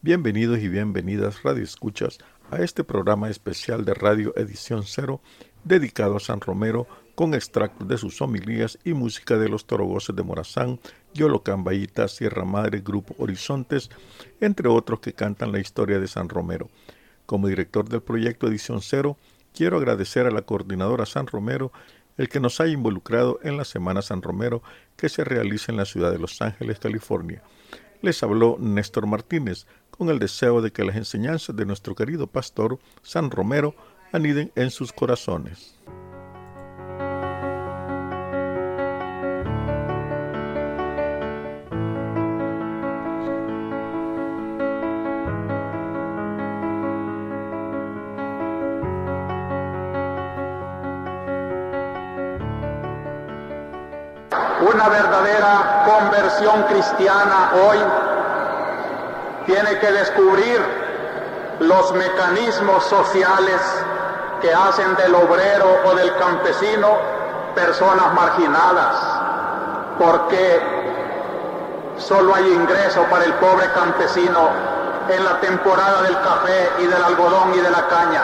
Bienvenidos y bienvenidas Radio Escuchas a este programa especial de Radio Edición Cero dedicado a San Romero con extractos de sus homilías y música de los Torogoces de Morazán, Yolocambayita, Sierra Madre, Grupo Horizontes, entre otros que cantan la historia de San Romero. Como director del proyecto Edición Cero, quiero agradecer a la coordinadora San Romero el que nos haya involucrado en la Semana San Romero que se realiza en la ciudad de Los Ángeles, California. Les habló Néstor Martínez con el deseo de que las enseñanzas de nuestro querido pastor San Romero aniden en sus corazones. Una verdadera conversión cristiana hoy tiene que descubrir los mecanismos sociales que hacen del obrero o del campesino personas marginadas, porque solo hay ingreso para el pobre campesino en la temporada del café y del algodón y de la caña.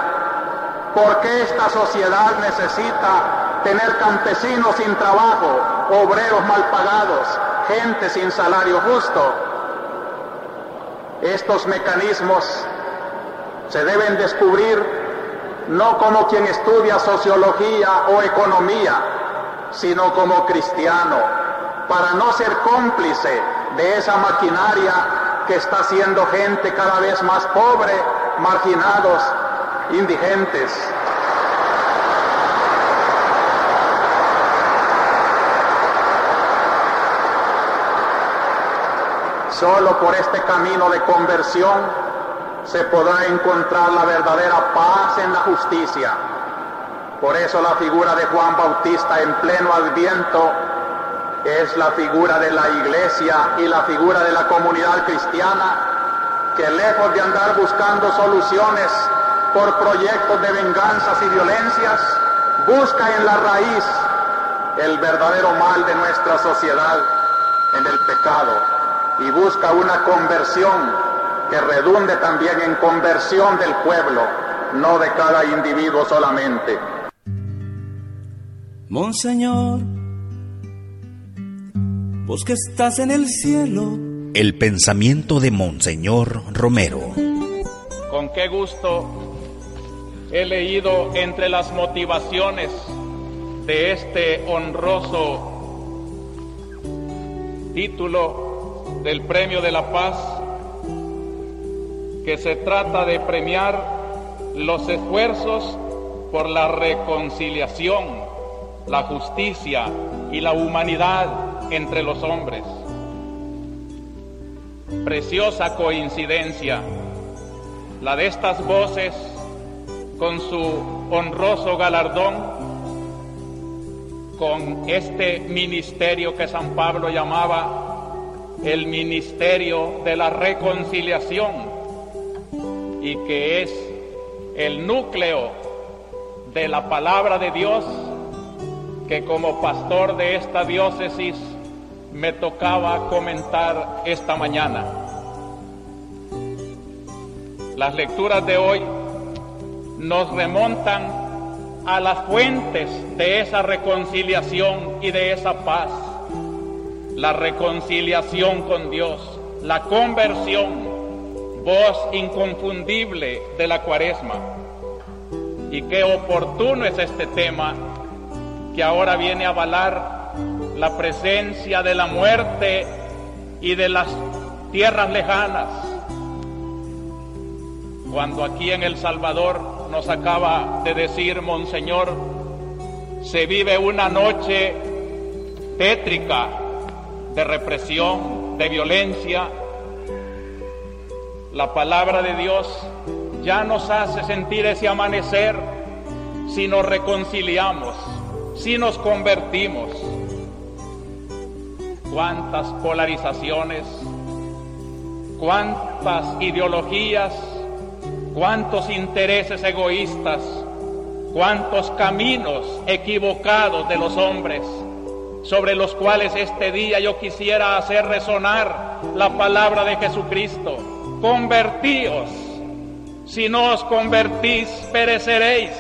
porque esta sociedad necesita tener campesinos sin trabajo, obreros mal pagados, gente sin salario justo? Estos mecanismos se deben descubrir no como quien estudia sociología o economía, sino como cristiano, para no ser cómplice de esa maquinaria que está haciendo gente cada vez más pobre, marginados, indigentes. Solo por este camino de conversión se podrá encontrar la verdadera paz en la justicia. Por eso la figura de Juan Bautista en pleno adviento es la figura de la iglesia y la figura de la comunidad cristiana que lejos de andar buscando soluciones por proyectos de venganzas y violencias, busca en la raíz el verdadero mal de nuestra sociedad en el pecado y busca una conversión que redunde también en conversión del pueblo, no de cada individuo solamente. Monseñor, vos que estás en el cielo. El pensamiento de Monseñor Romero. Con qué gusto he leído entre las motivaciones de este honroso título del Premio de la Paz que se trata de premiar los esfuerzos por la reconciliación, la justicia y la humanidad entre los hombres. Preciosa coincidencia, la de estas voces con su honroso galardón, con este ministerio que San Pablo llamaba el ministerio de la reconciliación y que es el núcleo de la palabra de Dios que como pastor de esta diócesis me tocaba comentar esta mañana. Las lecturas de hoy nos remontan a las fuentes de esa reconciliación y de esa paz. La reconciliación con Dios, la conversión, voz inconfundible de la cuaresma. Y qué oportuno es este tema que ahora viene a avalar la presencia de la muerte y de las tierras lejanas. Cuando aquí en El Salvador nos acaba de decir Monseñor, se vive una noche tétrica de represión, de violencia, la palabra de Dios ya nos hace sentir ese amanecer si nos reconciliamos, si nos convertimos. Cuántas polarizaciones, cuántas ideologías, cuántos intereses egoístas, cuántos caminos equivocados de los hombres sobre los cuales este día yo quisiera hacer resonar la palabra de Jesucristo convertíos, si no os convertís, pereceréis.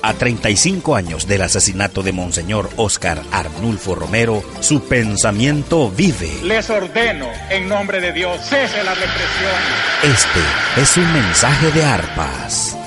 A 35 años del asesinato de Monseñor Oscar Arnulfo Romero, su pensamiento vive. Les ordeno, en nombre de Dios, cese la represión. Este es un mensaje de arpas.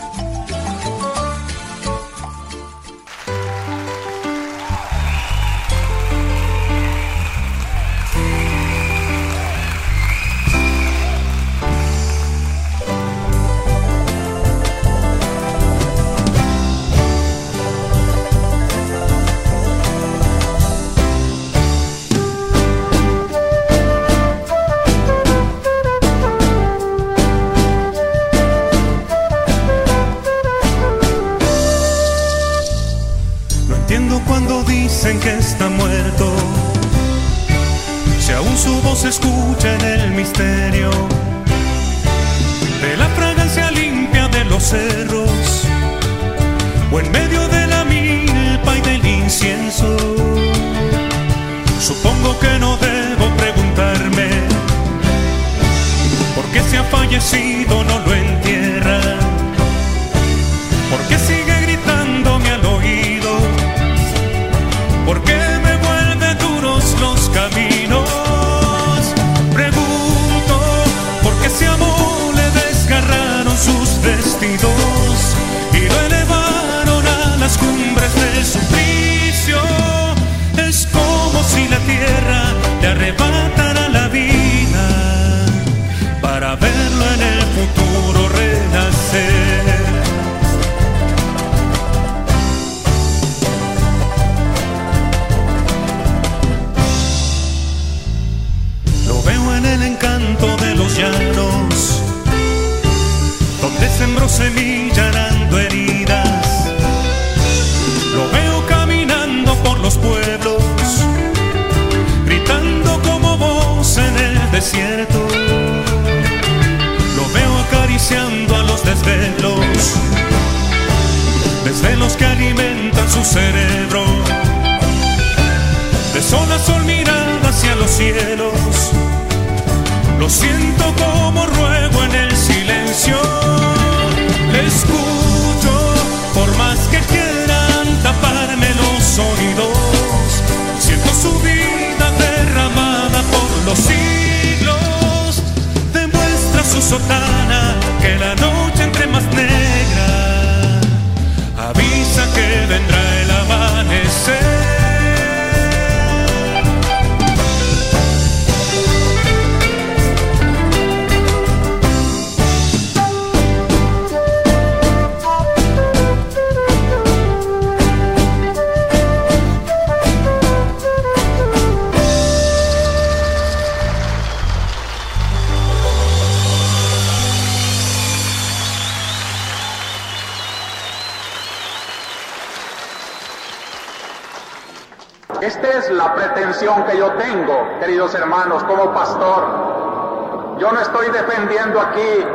Queridos hermanos, como pastor. Yo no estoy defendiendo aquí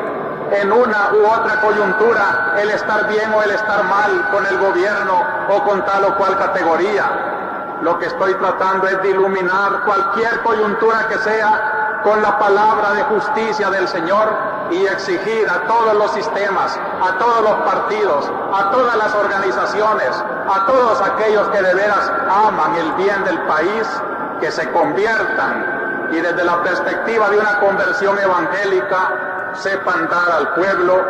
en una u otra coyuntura el estar bien o el estar mal con el gobierno o con tal o cual categoría. Lo que estoy tratando es de iluminar cualquier coyuntura que sea con la palabra de justicia del Señor y exigir a todos los sistemas, a todos los partidos, a todas las organizaciones, a todos aquellos que de veras aman el bien del país, que se conviertan y desde la perspectiva de una conversión evangélica sepan dar al pueblo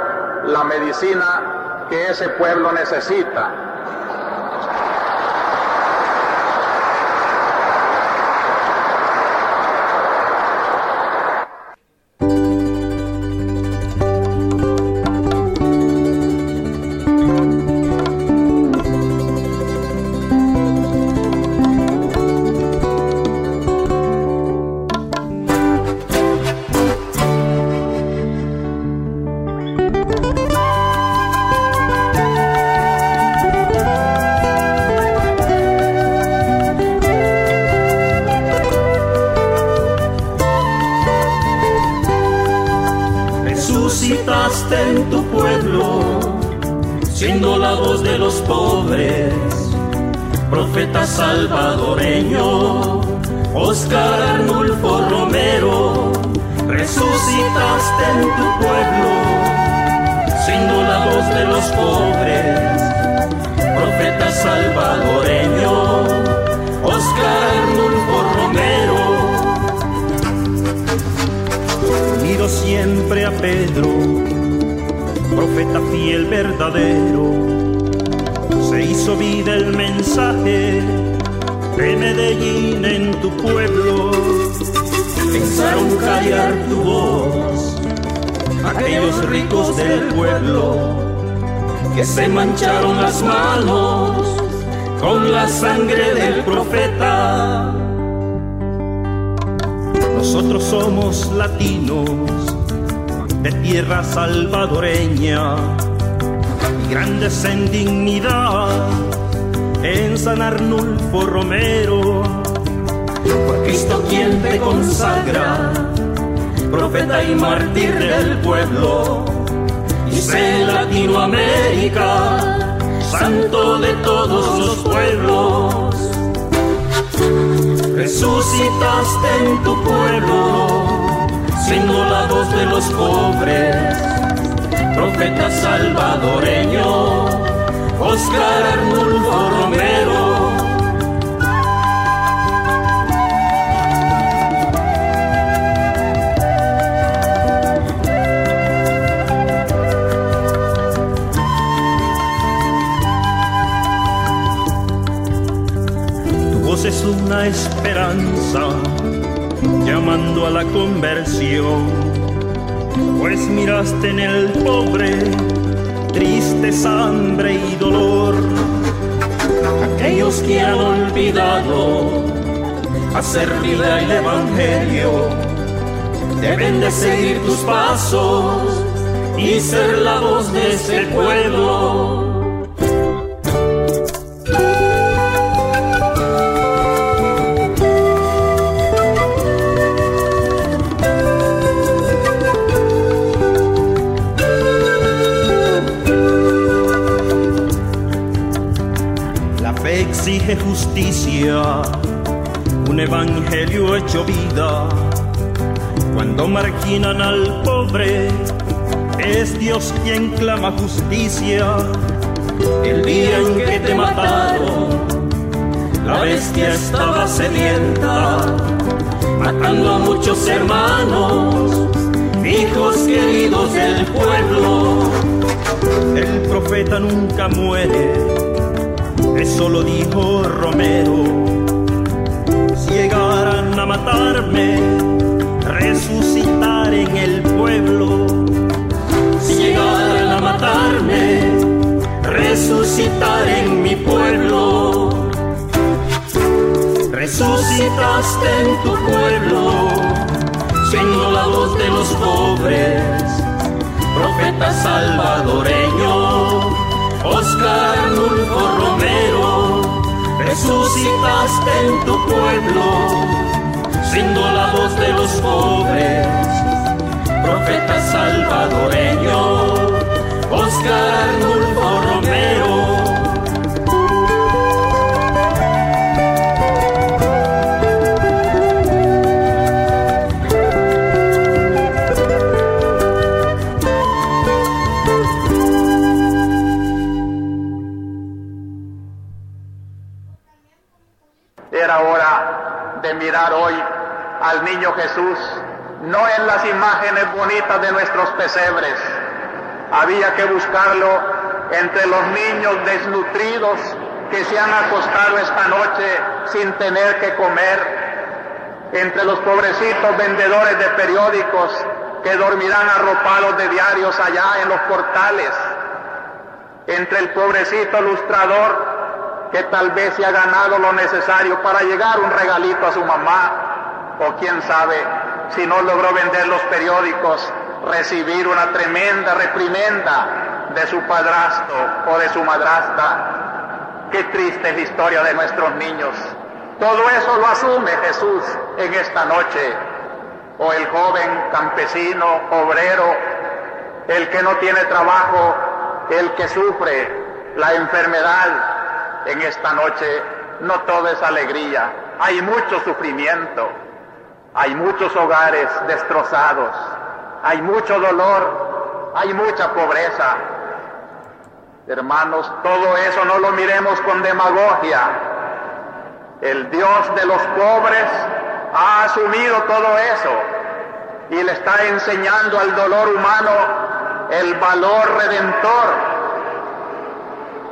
la medicina que ese pueblo necesita. Consagra, profeta y mártir del pueblo, sé Latinoamérica, santo de todos los pueblos. Resucitaste en tu pueblo, siendo la voz de los pobres, profeta salvadoreño, Oscar Arnulfo Romero es una esperanza llamando a la conversión, pues miraste en el pobre triste hambre y dolor. Aquellos que han olvidado hacer vida el Evangelio deben de seguir tus pasos y ser la voz de ese pueblo justicia, un evangelio hecho vida. Cuando marginan al pobre, es Dios quien clama justicia. El día en que te mataron, la bestia estaba sedienta, matando a muchos hermanos, hijos queridos del pueblo. El profeta nunca muere eso lo dijo Romero. Si llegaran a matarme, resucitar en el pueblo. Si llegaran a matarme, resucitar en mi pueblo. Resucitaste en tu pueblo, siendo la voz de los pobres, profeta salvadoreño Oscar Arnulfo Romero, resucitaste en tu pueblo, siendo la voz de los pobres, profeta salvadoreño, Oscar Arnulfo Romero. Bonitas de nuestros pesebres. Había que buscarlo entre los niños desnutridos que se han acostado esta noche sin tener que comer, entre los pobrecitos vendedores de periódicos que dormirán arropados de diarios allá en los portales, entre el pobrecito ilustrador que tal vez se ha ganado lo necesario para llegar un regalito a su mamá, o quién sabe, si no logró vender los periódicos, recibir una tremenda reprimenda de su padrastro o de su madrastra. Qué triste es la historia de nuestros niños. Todo eso lo asume Jesús en esta noche. O el joven campesino, obrero, el que no tiene trabajo, el que sufre la enfermedad, en esta noche no todo es alegría, hay mucho sufrimiento, Hay muchos hogares destrozados, hay mucho dolor, hay mucha pobreza. Hermanos, todo eso no lo miremos con demagogia. El Dios de los pobres ha asumido todo eso y le está enseñando al dolor humano el valor redentor,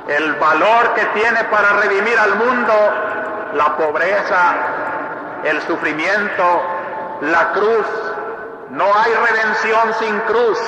el valor que tiene para redimir al mundo la pobreza, el sufrimiento, la cruz. No hay redención sin cruz.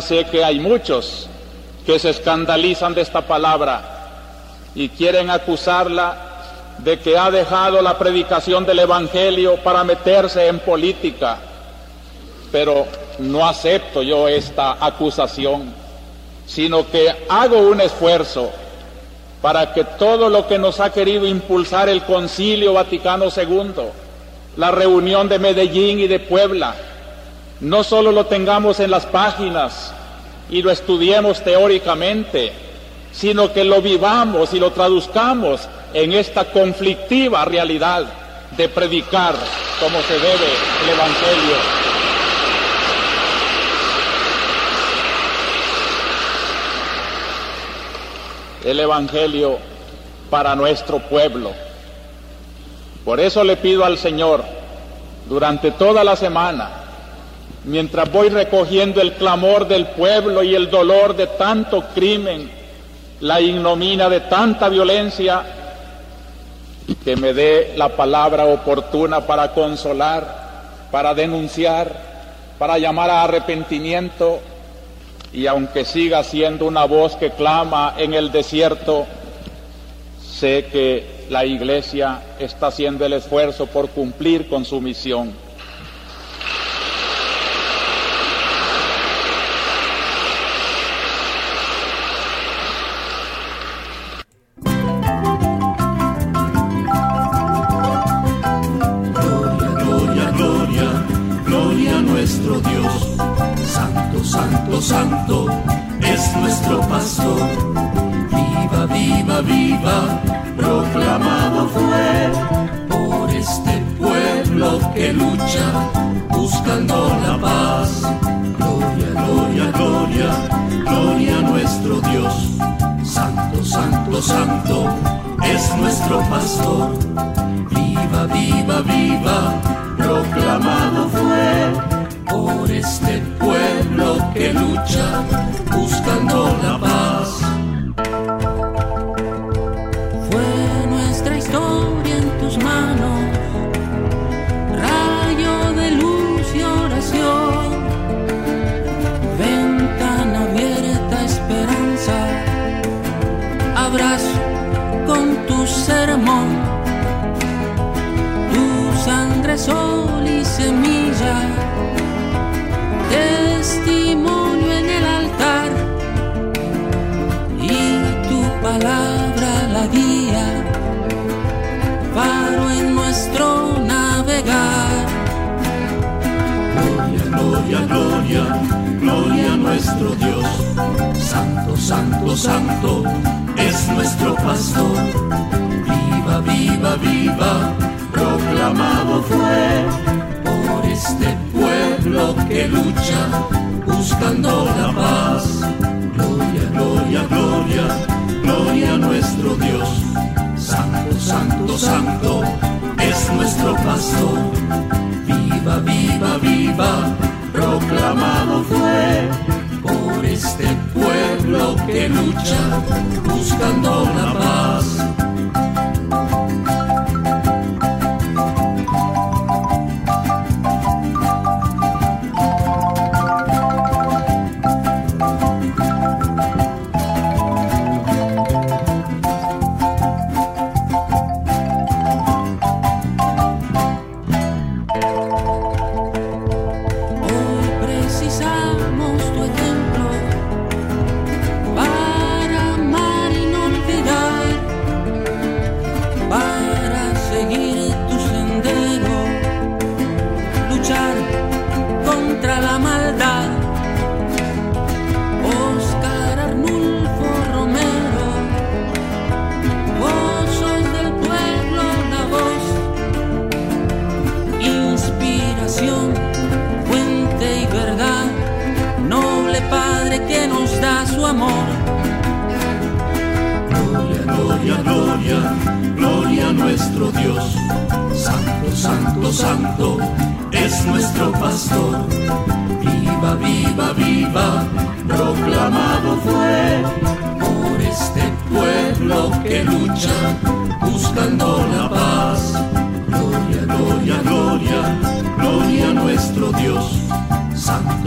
Sé que hay muchos que se escandalizan de esta palabra y quieren acusarla de que ha dejado la predicación del Evangelio para meterse en política. Pero no acepto yo esta acusación, sino que hago un esfuerzo para que todo lo que nos ha querido impulsar el Concilio Vaticano II, la reunión de Medellín y de Puebla, no solo lo tengamos en las páginas y lo estudiemos teóricamente, sino que lo vivamos y lo traduzcamos en esta conflictiva realidad de predicar como se debe el Evangelio. El Evangelio para nuestro pueblo. Por eso le pido al Señor durante toda la semana, mientras voy recogiendo el clamor del pueblo y el dolor de tanto crimen, la ignominia de tanta violencia, que me dé la palabra oportuna para consolar, para denunciar, para llamar a arrepentimiento y aunque siga siendo una voz que clama en el desierto, sé que la iglesia está haciendo el esfuerzo por cumplir con su misión.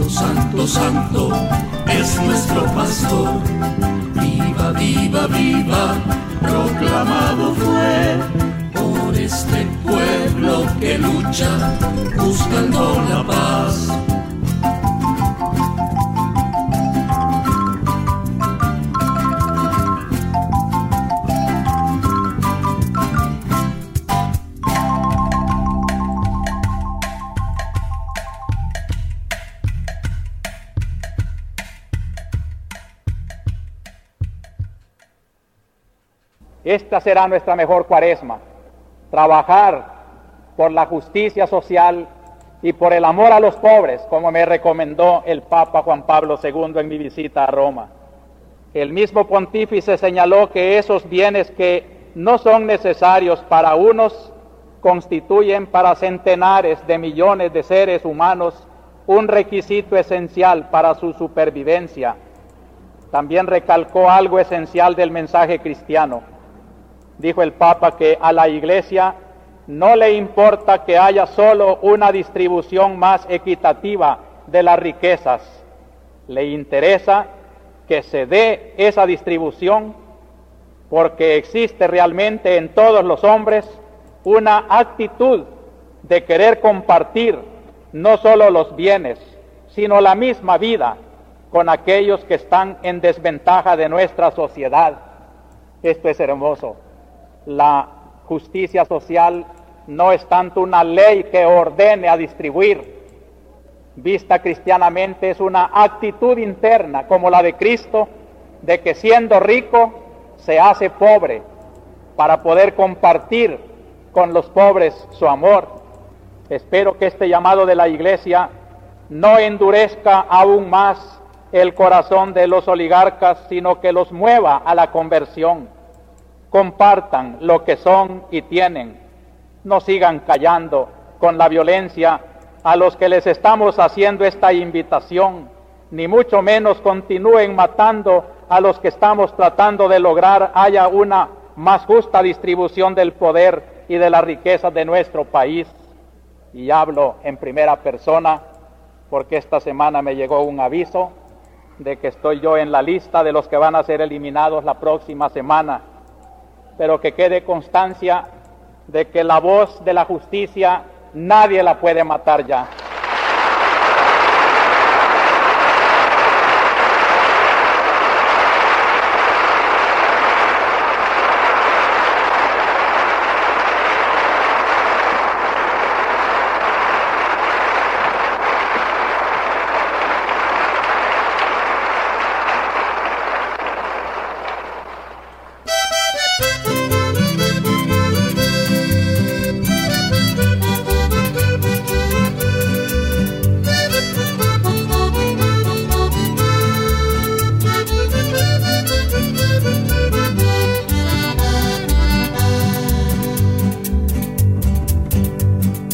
Santo, Santo, es nuestro pastor. Viva, viva, viva, proclamado fue por este pueblo que lucha buscando la paz. Esta será nuestra mejor cuaresma, trabajar por la justicia social y por el amor a los pobres, como me recomendó el Papa Juan Pablo II en mi visita a Roma. El mismo pontífice señaló que esos bienes que no son necesarios para unos constituyen para centenares de millones de seres humanos un requisito esencial para su supervivencia. También recalcó algo esencial del mensaje cristiano dijo el Papa que a la Iglesia no le importa que haya solo una distribución más equitativa de las riquezas, le interesa que se dé esa distribución porque existe realmente en todos los hombres una actitud de querer compartir no solo los bienes, sino la misma vida con aquellos que están en desventaja de nuestra sociedad. Esto es hermoso la justicia social no es tanto una ley que ordene a distribuir, vista cristianamente es una actitud interna como la de Cristo, de que siendo rico se hace pobre para poder compartir con los pobres su amor. Espero que este llamado de la iglesia no endurezca aún más el corazón de los oligarcas, sino que los mueva a la conversión compartan lo que son y tienen. No sigan callando con la violencia a los que les estamos haciendo esta invitación, ni mucho menos continúen matando a los que estamos tratando de lograr haya una más justa distribución del poder y de la riqueza de nuestro país. Y hablo en primera persona porque esta semana me llegó un aviso de que estoy yo en la lista de los que van a ser eliminados la próxima semana pero que quede constancia de que la voz de la justicia nadie la puede matar ya.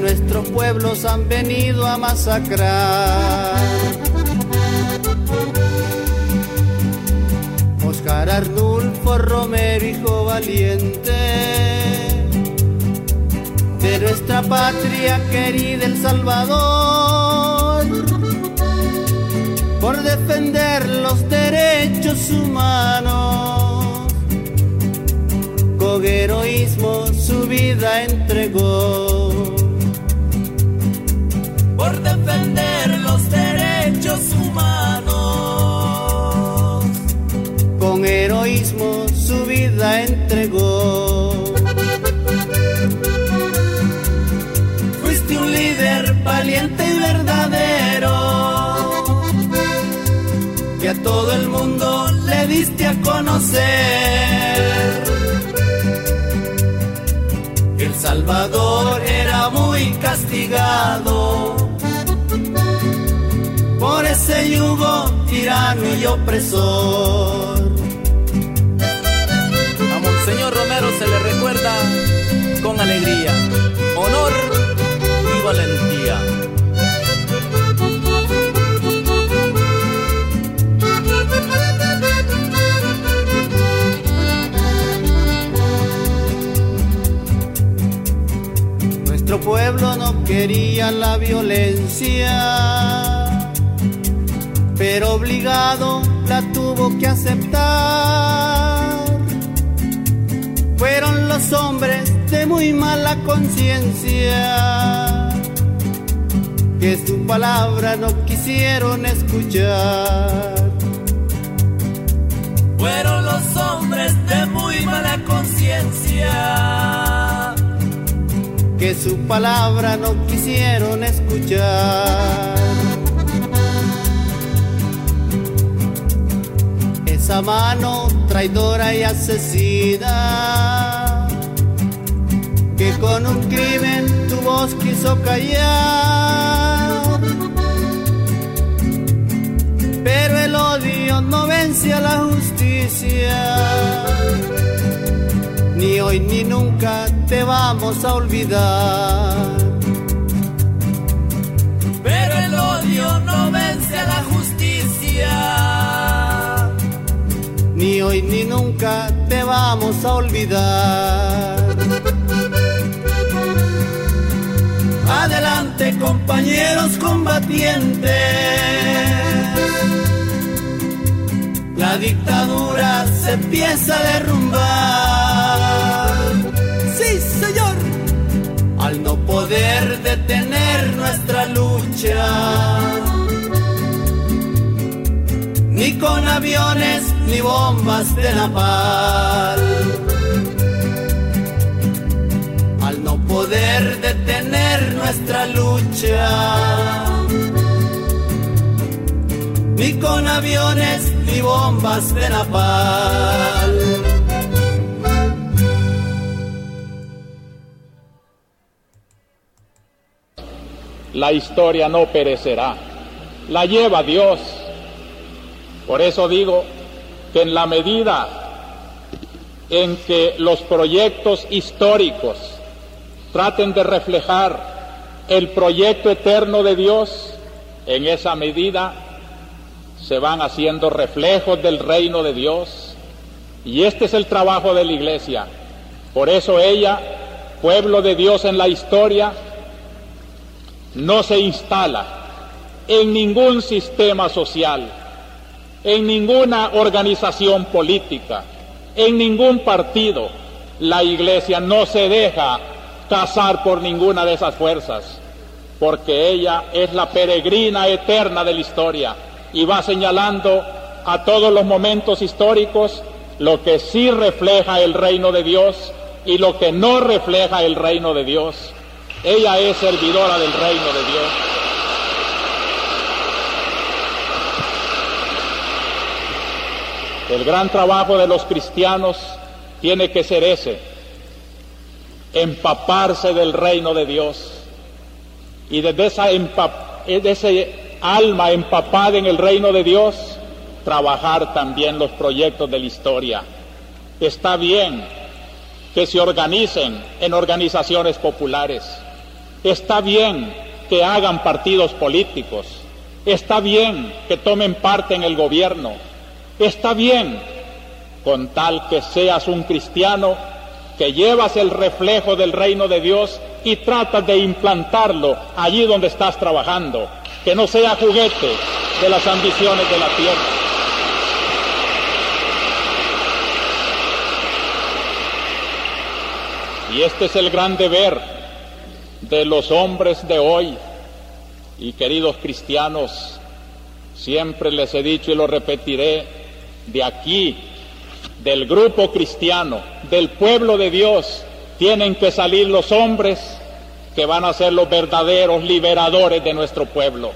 nuestros pueblos han venido a masacrar. Oscar Arnulfo Romero, hijo valiente de nuestra patria querida El Salvador por defender los derechos humanos. Con heroísmo su vida entregó. Con heroísmo su vida entregó. Fuiste un líder valiente y verdadero a todo el mundo le diste a conocer. El Salvador era muy castigado por ese yugo tirano y opresor. A Monseñor Romero se le recuerda con alegría, honor y valentía. Nuestro pueblo no quería la violencia, pero obligado la tuvo que aceptar. Fueron los hombres de muy mala conciencia que su palabra no quisieron escuchar. Fueron los hombres de muy mala conciencia que su palabra no quisieron escuchar. Esa mano traidora y asesina que con un crimen tu voz quiso callar. Pero el odio no vence a la justicia ni hoy ni nunca te vamos a olvidar. Pero el odio no vence a la justicia. Ni hoy ni nunca te vamos a olvidar. Adelante compañeros combatientes. La dictadura se empieza a derrumbar. Sí, señor. Al no poder detener nuestra lucha. Ni con aviones ni bombas de napal. Al detener nuestra lucha ni con aviones ni bombas de napal. La historia no perecerá, la lleva Dios. Por eso digo que en la medida en que los proyectos históricos traten de reflejar el proyecto eterno de Dios, en esa medida se van haciendo reflejos del reino de Dios. Y este es el trabajo de la iglesia. Por eso ella, pueblo de Dios en la historia, no se instala en ningún sistema social, en ninguna organización política, en ningún partido. La iglesia no se deja cazar por ninguna de esas fuerzas, porque ella es la peregrina eterna de la historia y va señalando a todos los momentos históricos lo que sí refleja el reino de Dios y lo que no refleja el reino de Dios. Ella es servidora del reino de Dios. El gran trabajo de los cristianos tiene que ser ese, empaparse del reino de Dios. Y desde esa ese alma empapada en el reino de Dios, trabajar también los proyectos de la historia. Está bien que se organicen en organizaciones populares. Está bien que hagan partidos políticos. Está bien que tomen parte en el gobierno. Está bien con tal que seas un cristiano que llevas el reflejo del reino de Dios y tratas de implantarlo allí donde estás trabajando, que no sea juguete de las ambiciones de la tierra. Y este es el gran deber de los hombres de hoy. Y queridos cristianos, siempre les he dicho y lo repetiré, de aquí, del grupo cristiano, del pueblo de Dios, tienen que salir los hombres que van a ser los verdaderos liberadores de nuestro pueblo.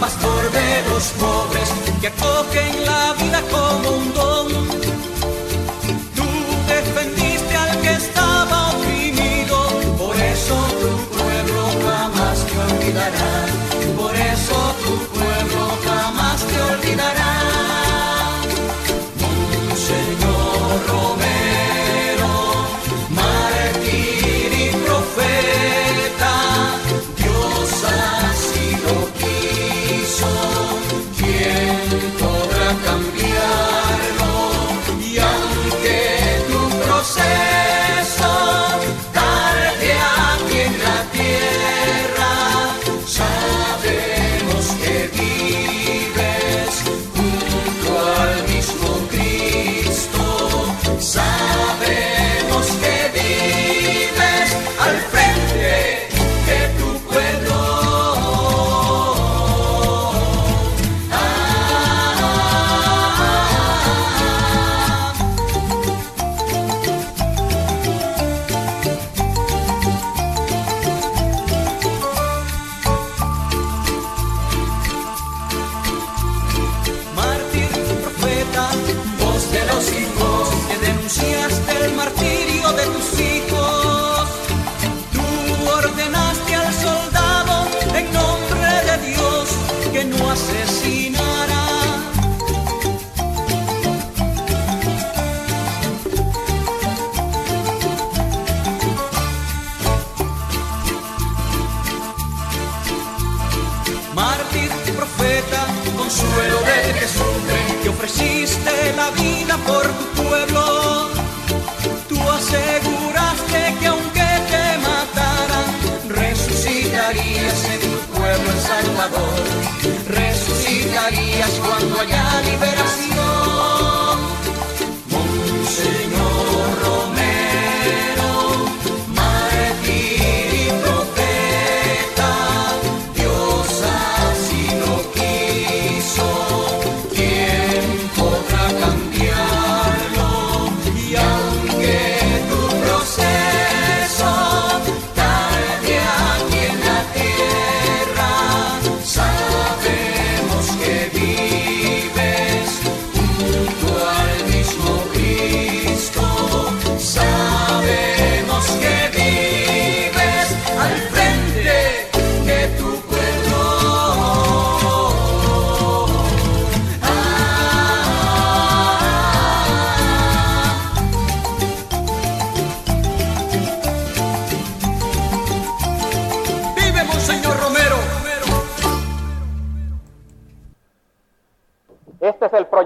pastor de los pobres que acogen la vida con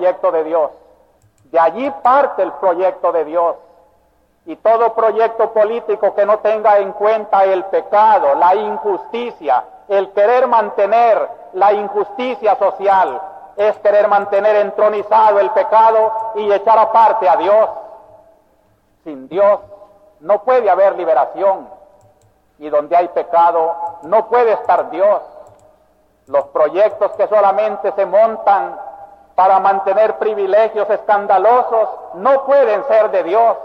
proyecto de Dios. De allí parte el proyecto de Dios. Y todo proyecto político que no tenga en cuenta el pecado, la injusticia, el querer mantener la injusticia social, es querer mantener entronizado el pecado y echar aparte a Dios. Sin Dios no puede haber liberación. Y donde hay pecado no puede estar Dios. Los proyectos que solamente se montan para mantener privilegios escandalosos no pueden ser de Dios.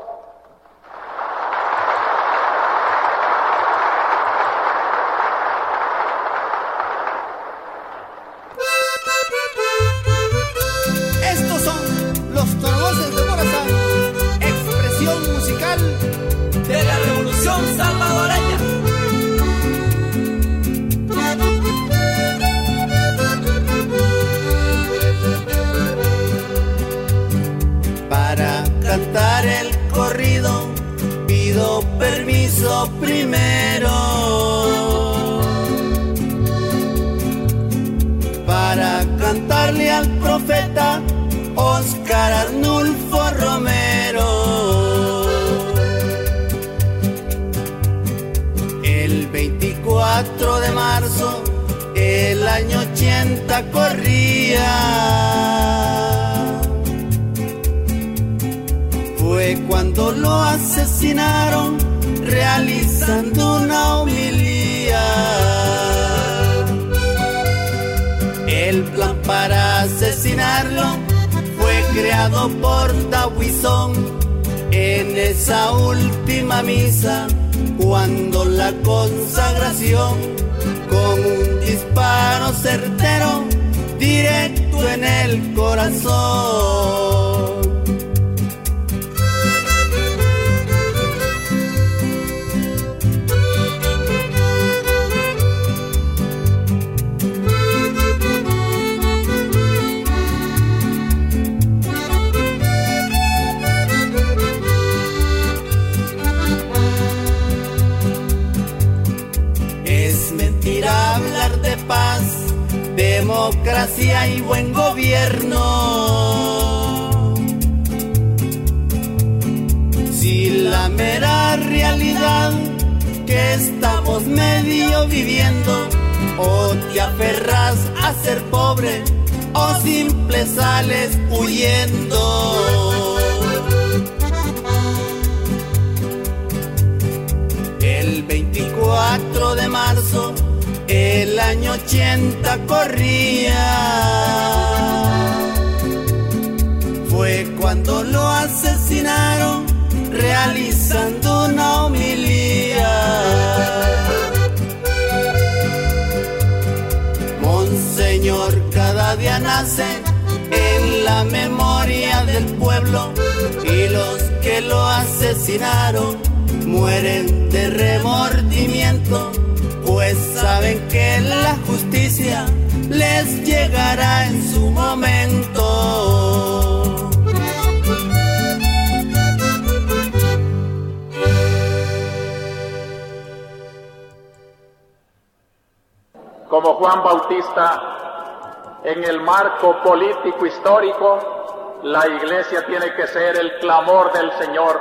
Histórico, la iglesia tiene que ser el clamor del Señor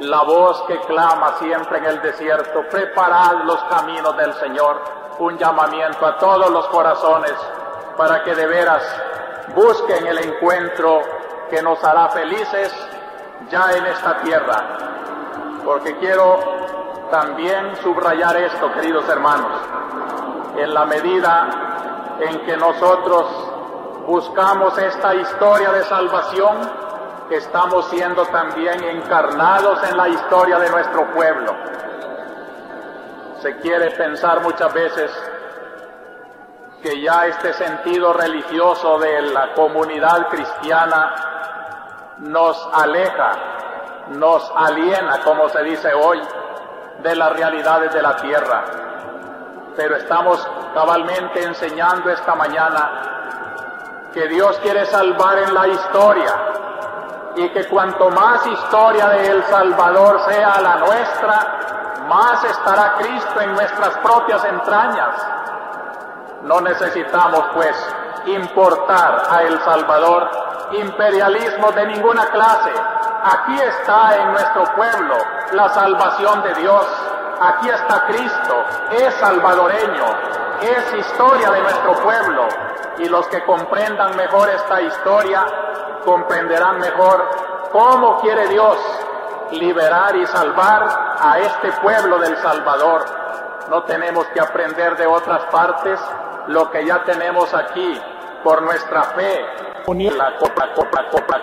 la voz que clama siempre en el desierto, preparad los caminos del Señor, un llamamiento a todos los corazones para que de veras busquen el encuentro que nos hará felices ya en esta tierra. Porque quiero también subrayar esto, queridos hermanos, en la medida en que nosotros buscamos esta historia de salvación, que estamos siendo también encarnados en la historia de nuestro pueblo. Se quiere pensar muchas veces que ya este sentido religioso de la comunidad cristiana nos aleja, nos aliena, como se dice hoy, de las realidades de la tierra. Pero estamos cabalmente enseñando esta mañana que Dios quiere salvar en la historia, y que cuanto más historia de El Salvador sea la nuestra, más estará Cristo en nuestras propias entrañas. No necesitamos, pues, importar a El Salvador imperialismo de ninguna clase. Aquí está en nuestro pueblo la salvación de Dios. Aquí está Cristo, es salvadoreño, es historia de nuestro pueblo. Y los que comprendan mejor esta historia comprenderán mejor cómo quiere Dios liberar y salvar a este pueblo del Salvador. No tenemos que aprender de otras partes lo que ya tenemos aquí por nuestra fe. La copa, copa, copa,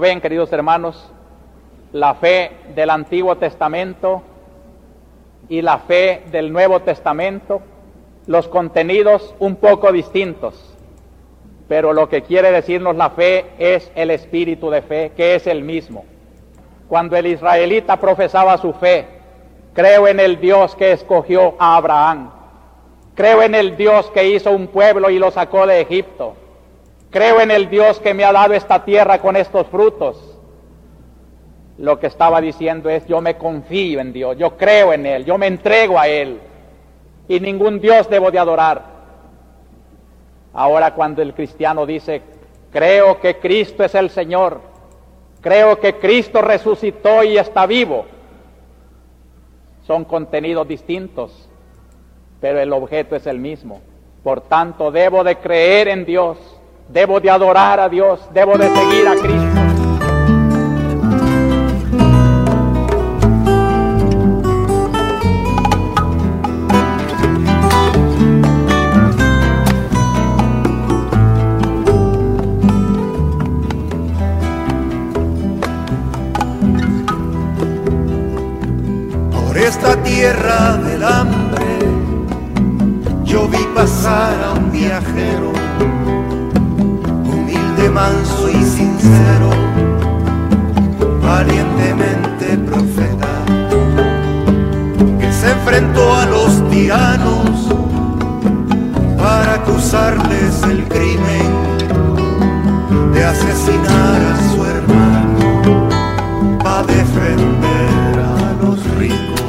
Ven, queridos hermanos, la fe del Antiguo Testamento y la fe del Nuevo Testamento, los contenidos un poco distintos, pero lo que quiere decirnos la fe es el espíritu de fe, que es el mismo. Cuando el israelita profesaba su fe, creo en el Dios que escogió a Abraham, creo en el Dios que hizo un pueblo y lo sacó de Egipto, Creo en el Dios que me ha dado esta tierra con estos frutos. Lo que estaba diciendo es, yo me confío en Dios, yo creo en Él, yo me entrego a Él. Y ningún Dios debo de adorar. Ahora cuando el cristiano dice, creo que Cristo es el Señor, creo que Cristo resucitó y está vivo, son contenidos distintos, pero el objeto es el mismo. Por tanto, debo de creer en Dios Debo de adorar a Dios, debo de seguir a Cristo. Por esta tierra del hambre, yo vi pasar a un viajero manso y sincero, valientemente profeta, que se enfrentó a los tiranos para acusarles el crimen de asesinar a su hermano, para defender a los ricos.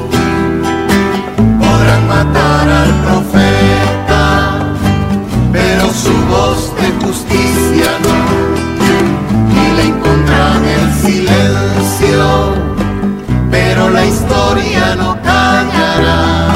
Podrán matar al profeta, su voz de justicia no pero la historia no callará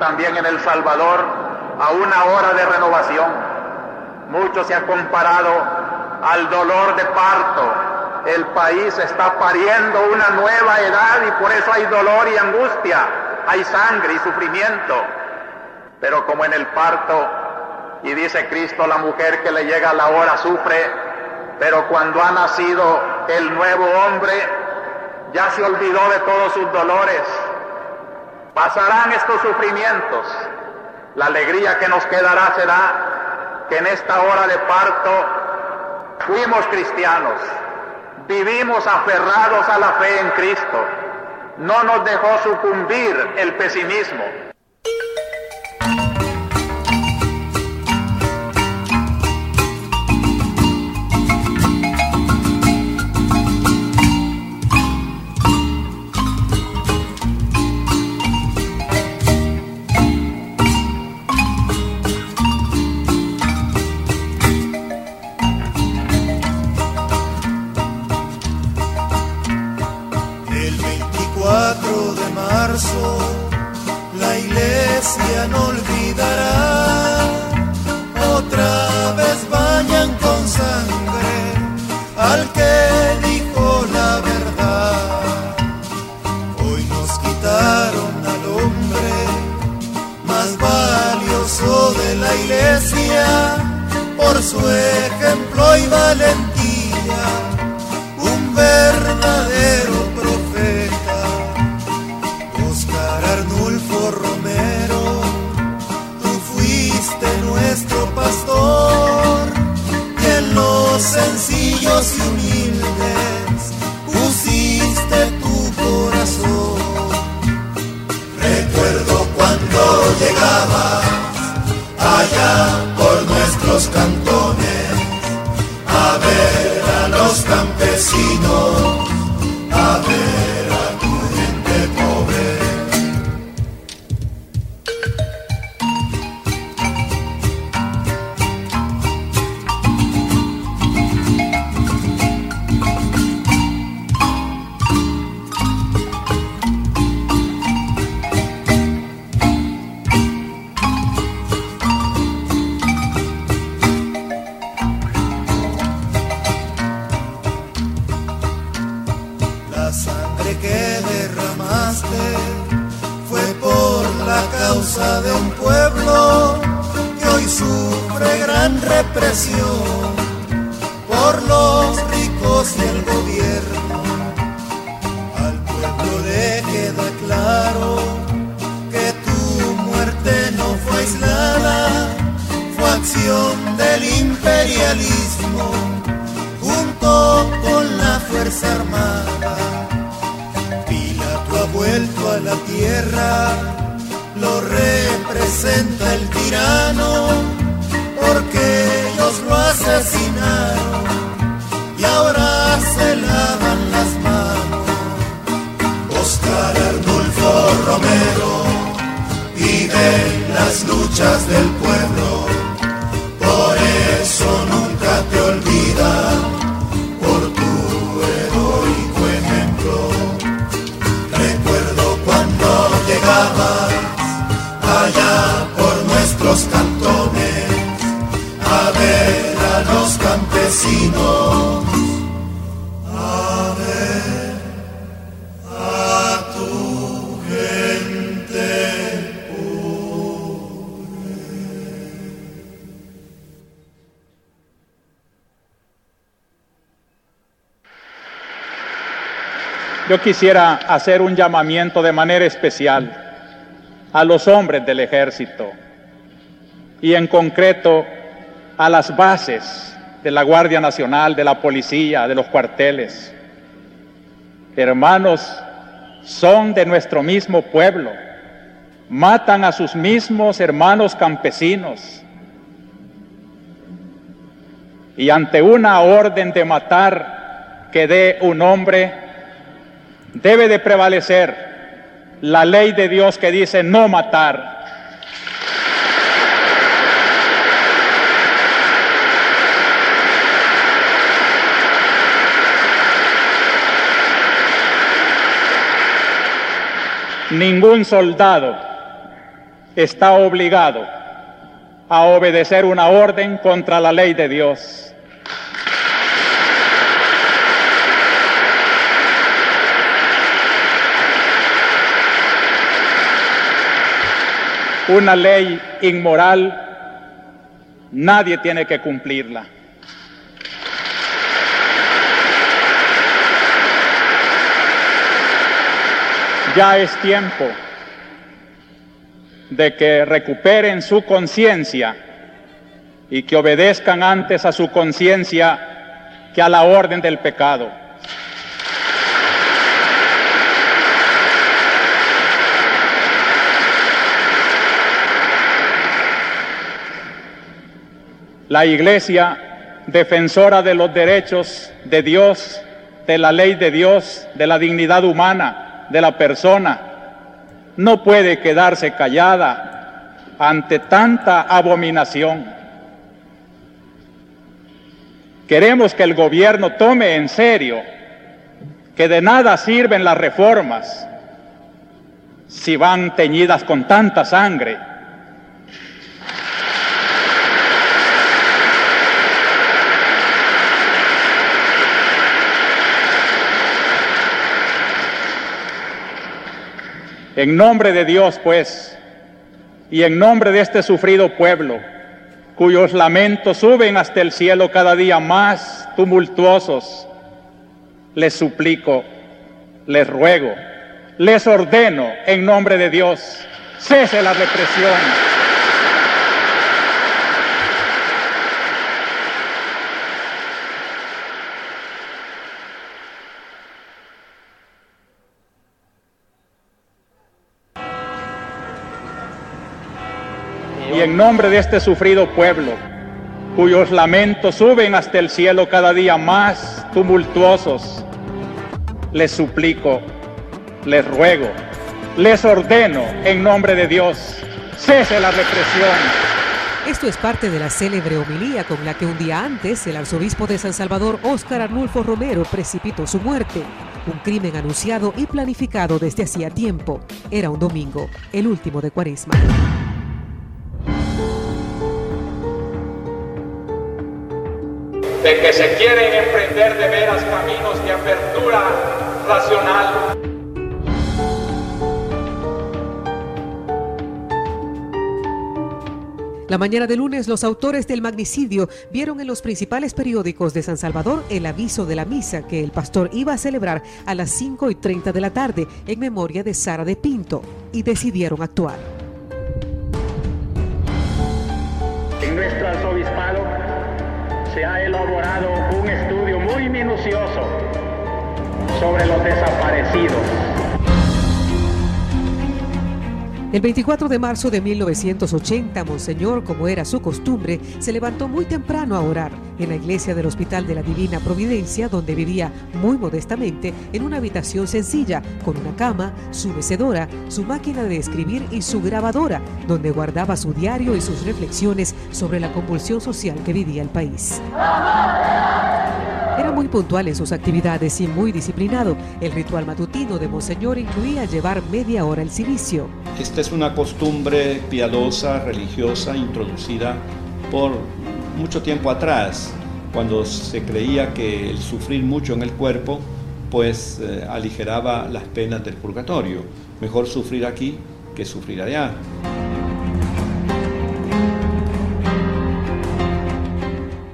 también en El Salvador a una hora de renovación. Mucho se ha comparado al dolor de parto. El país está pariendo una nueva edad y por eso hay dolor y angustia, hay sangre y sufrimiento. Pero como en el parto, y dice Cristo, la mujer que le llega a la hora sufre, pero cuando ha nacido el nuevo hombre, ya se olvidó de todos sus dolores Pasarán estos sufrimientos. La alegría que nos quedará será que en esta hora de parto fuimos cristianos, vivimos aferrados a la fe en Cristo. No nos dejó sucumbir el pesimismo. Por su ejemplo y valentía, un verdadero profeta. Oscar Arnulfo Romero, tú fuiste nuestro pastor y en los sencillos y humildes pusiste tu corazón. Recuerdo cuando llegabas allá nuestros cantones a ver a los campesinos, gran represión por los ricos y el gobierno. Al pueblo le queda claro que tu muerte no fue aislada, fue acción del imperialismo junto con la Fuerza Armada. Pilato ha vuelto a la tierra, Yo quisiera hacer un llamamiento de manera especial a los hombres del ejército y en concreto a las bases de la Guardia Nacional, de la policía, de los cuarteles. Hermanos, son de nuestro mismo pueblo, matan a sus mismos hermanos campesinos y ante una orden de matar que dé un hombre, debe de prevalecer la ley de Dios que dice no matar. Ningún soldado está obligado a obedecer una orden contra la ley de Dios. Una ley inmoral, nadie tiene que cumplirla. Ya es tiempo de que recuperen su conciencia y que obedezcan antes a su conciencia que a la orden del pecado. La Iglesia, defensora de los derechos de Dios, de la ley de Dios, de la dignidad humana, de la persona, no puede quedarse callada ante tanta abominación. Queremos que el gobierno tome en serio que de nada sirven las reformas si van teñidas con tanta sangre. En nombre de Dios, pues, y en nombre de este sufrido pueblo, cuyos lamentos suben hasta el cielo cada día más tumultuosos, les suplico, les ruego, les ordeno en nombre de Dios, cese la represión. En nombre de este sufrido pueblo, cuyos lamentos suben hasta el cielo cada día más tumultuosos, les suplico, les ruego, les ordeno en nombre de Dios, cese la represión. Esto es parte de la célebre homilía con la que un día antes el arzobispo de San Salvador, Óscar Arnulfo Romero, precipitó su muerte. Un crimen anunciado y planificado desde hacía tiempo. Era un domingo, el último de Cuaresma. De que se quieren emprender de veras caminos de apertura racional. La mañana de lunes, los autores del magnicidio vieron en los principales periódicos de San Salvador el aviso de la misa que el pastor iba a celebrar a las 5 y 30 de la tarde en memoria de Sara de Pinto y decidieron actuar. En ha un estudio muy minucioso sobre los desaparecidos. El 24 de marzo de 1980, Monseñor, como era su costumbre, se levantó muy temprano a orar en la iglesia del Hospital de la Divina Providencia, donde vivía muy modestamente en una habitación sencilla, con una cama, su mecedora, su máquina de escribir y su grabadora, donde guardaba su diario y sus reflexiones sobre la convulsión social que vivía el país. Era muy puntual en sus actividades y muy disciplinado. El ritual matutino de Monseñor incluía llevar media hora el cilicio. Esta es una costumbre piadosa, religiosa, introducida por mucho tiempo atrás, cuando se creía que el sufrir mucho en el cuerpo pues eh, aligeraba las penas del purgatorio. Mejor sufrir aquí que sufrir allá.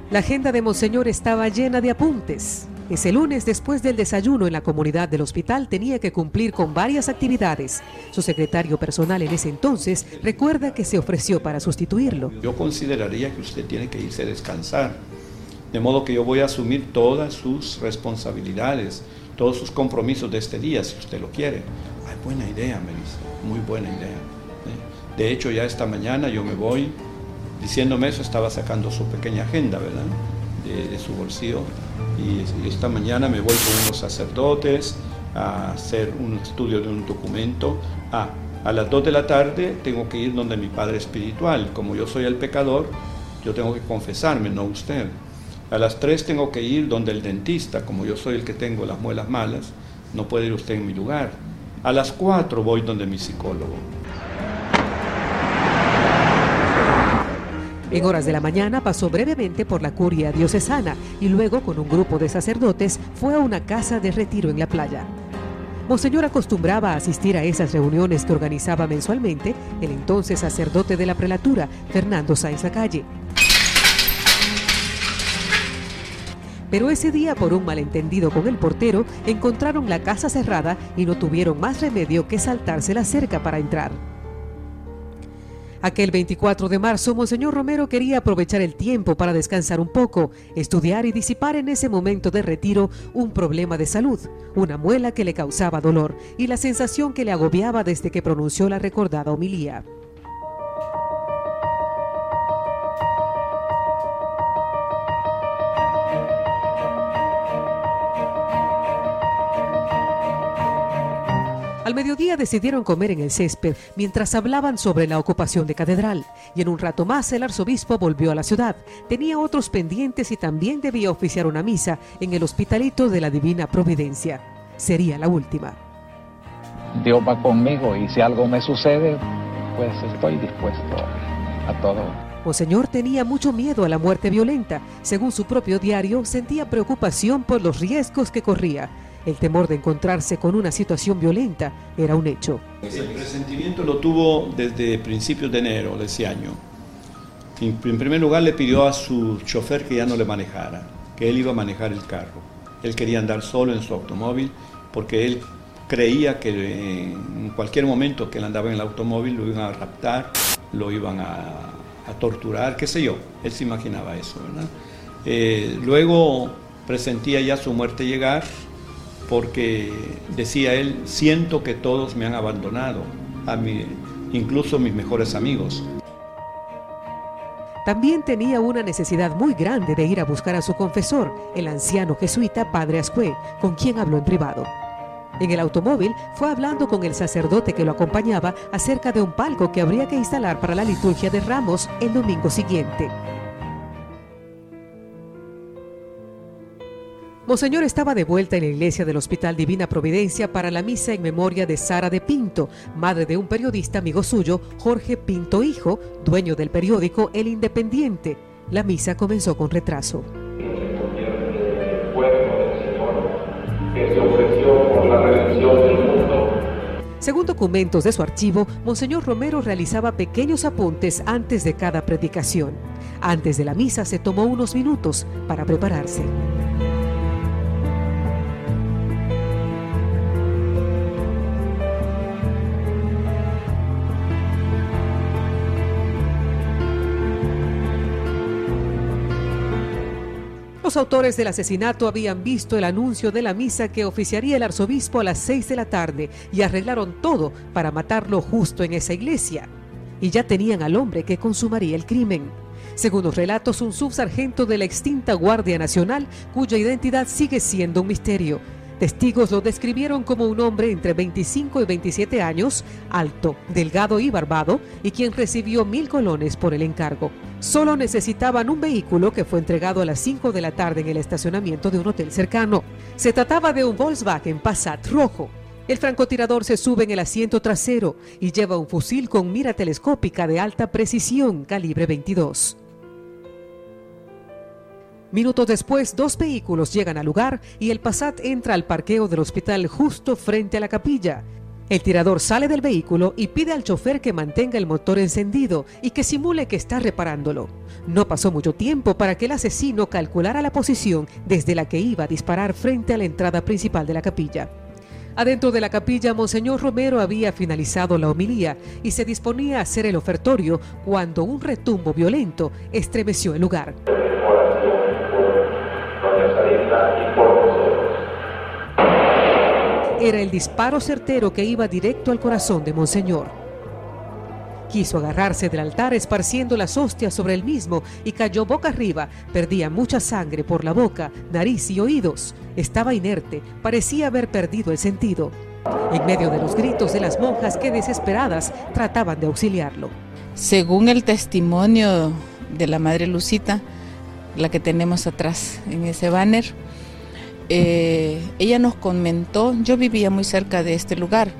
La agenda de Monseñor estaba llena de apuntes. Ese lunes, después del desayuno en la comunidad del hospital, tenía que cumplir con varias actividades. Su secretario personal en ese entonces recuerda que se ofreció para sustituirlo. Yo consideraría que usted tiene que irse a descansar. De modo que yo voy a asumir todas sus responsabilidades, todos sus compromisos de este día, si usted lo quiere. Ay, buena idea, Melissa, muy buena idea. De hecho, ya esta mañana yo me voy, diciéndome eso, estaba sacando su pequeña agenda, ¿verdad? De, de su bolsillo. Y esta mañana me voy con unos sacerdotes a hacer un estudio de un documento. Ah, a las 2 de la tarde tengo que ir donde mi padre espiritual. Como yo soy el pecador, yo tengo que confesarme, no usted. A las 3 tengo que ir donde el dentista, como yo soy el que tengo las muelas malas, no puede ir usted en mi lugar. A las 4 voy donde mi psicólogo. En horas de la mañana pasó brevemente por la curia diocesana y luego con un grupo de sacerdotes fue a una casa de retiro en la playa. Monseñor acostumbraba a asistir a esas reuniones que organizaba mensualmente el entonces sacerdote de la prelatura, Fernando Sáenz Calle. Pero ese día, por un malentendido con el portero, encontraron la casa cerrada y no tuvieron más remedio que saltarse la cerca para entrar. Aquel 24 de marzo, Monseñor Romero quería aprovechar el tiempo para descansar un poco, estudiar y disipar en ese momento de retiro un problema de salud, una muela que le causaba dolor y la sensación que le agobiaba desde que pronunció la recordada homilía. Al mediodía decidieron comer en el césped mientras hablaban sobre la ocupación de catedral y en un rato más el arzobispo volvió a la ciudad. Tenía otros pendientes y también debía oficiar una misa en el hospitalito de la Divina Providencia. Sería la última. Dios va conmigo y si algo me sucede, pues estoy dispuesto a todo. Monseñor tenía mucho miedo a la muerte violenta. Según su propio diario, sentía preocupación por los riesgos que corría. El temor de encontrarse con una situación violenta era un hecho. El presentimiento lo tuvo desde principios de enero de ese año, En primer lugar le pidió a su chofer que ya no le manejara, que él iba a manejar el carro. Él quería andar solo en su automóvil porque él creía que en cualquier momento que él andaba en el automóvil lo iban a raptar, lo iban a, torturar, qué sé yo. Él se imaginaba eso, ¿verdad? Eh, luego presentía ya su muerte llegar porque decía él, siento que todos me han abandonado, a mí, incluso mis mejores amigos. También tenía una necesidad muy grande de ir a buscar a su confesor, el anciano jesuita Padre Ascue, con quien habló en privado. En el automóvil fue hablando con el sacerdote que lo acompañaba acerca de un palco que habría que instalar para la liturgia de Ramos el domingo siguiente. Monseñor estaba de vuelta en la iglesia del Hospital Divina Providencia para la misa en memoria de Sara de Pinto, madre de un periodista amigo suyo, Jorge Pinto Hijo, dueño del periódico El Independiente. La misa comenzó con retraso. Según documentos de su archivo, Monseñor Romero realizaba pequeños apuntes antes de cada predicación. Antes de la misa se tomó unos minutos para prepararse. Autores del asesinato habían visto el anuncio de la misa que oficiaría el arzobispo a las 6 de la tarde y arreglaron todo para matarlo justo en esa iglesia. Y ya tenían al hombre que consumaría el crimen. Según los relatos, un subsargento de la extinta Guardia Nacional cuya identidad sigue siendo un misterio Testigos lo describieron como un hombre entre 25 y 27 años, alto, delgado y barbado, y quien recibió mil colones por el encargo. Solo necesitaban un vehículo que fue entregado a las 5 de la tarde en el estacionamiento de un hotel cercano. Se trataba de un Volkswagen Passat rojo. El francotirador se sube en el asiento trasero y lleva un fusil con mira telescópica de alta precisión, calibre 22. Minutos después, dos vehículos llegan al lugar y el Passat entra al parqueo del hospital justo frente a la capilla. El tirador sale del vehículo y pide al chofer que mantenga el motor encendido y que simule que está reparándolo. No pasó mucho tiempo para que el asesino calculara la posición desde la que iba a disparar frente a la entrada principal de la capilla. Adentro de la capilla, Monseñor Romero había finalizado la homilía y se disponía a hacer el ofertorio cuando un retumbo violento estremeció el lugar. Era el disparo certero que iba directo al corazón de Monseñor. Quiso agarrarse del altar esparciendo las hostias sobre el mismo y cayó boca arriba. Perdía mucha sangre por la boca, nariz y oídos. Estaba inerte, parecía haber perdido el sentido. En medio de los gritos de las monjas que desesperadas trataban de auxiliarlo. Según el testimonio de la Madre Lucita, la que tenemos atrás en ese banner, eh, ella nos comentó, yo vivía muy cerca de este lugar,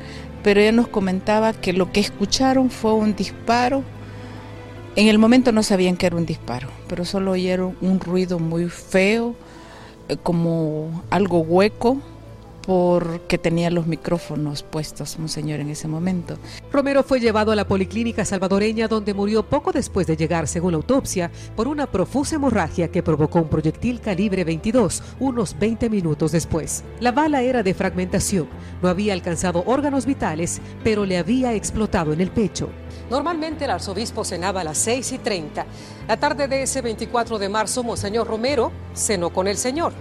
pero ella nos comentaba que lo que escucharon fue un disparo. En el momento no sabían que era un disparo, pero solo oyeron un ruido muy feo, eh, como algo hueco, porque tenía los micrófonos puestos, monseñor, en ese momento. Romero fue llevado a la policlínica salvadoreña donde murió poco después de llegar, según la autopsia, por una profusa hemorragia que provocó un proyectil calibre 22 unos 20 minutos después. La bala era de fragmentación, no había alcanzado órganos vitales, pero le había explotado en el pecho. Normalmente el arzobispo cenaba a las 6 y 30. La tarde de ese 24 de marzo, Monseñor Romero cenó con el Señor.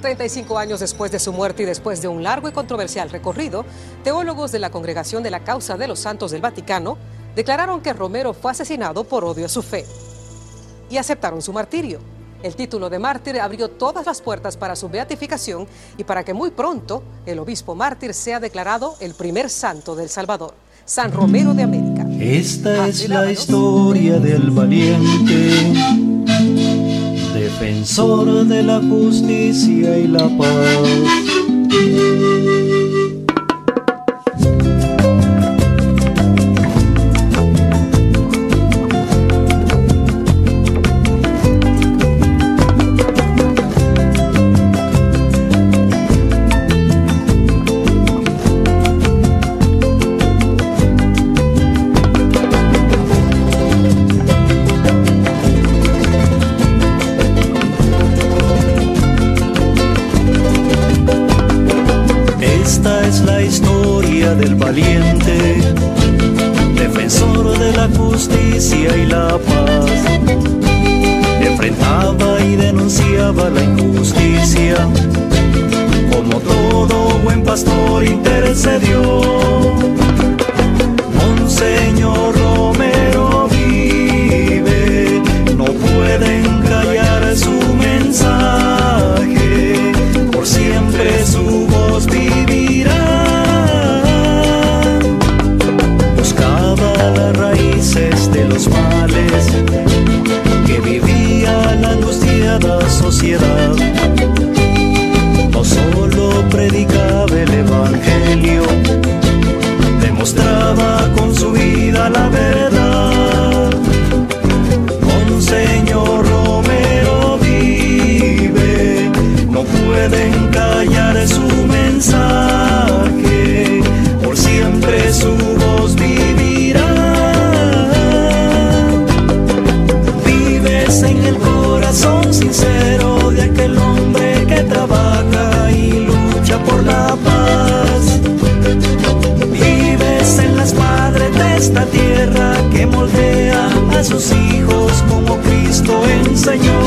35 años después de su muerte y después de un largo y controversial recorrido, teólogos de la Congregación de la Causa de los Santos del Vaticano declararon que Romero fue asesinado por odio a su fe y aceptaron su martirio. El título de mártir abrió todas las puertas para su beatificación y para que muy pronto el obispo mártir sea declarado el primer santo del Salvador, San Romero de América. Esta es la historia del valiente defensor de la justicia y la paz. Como Cristo enseñó.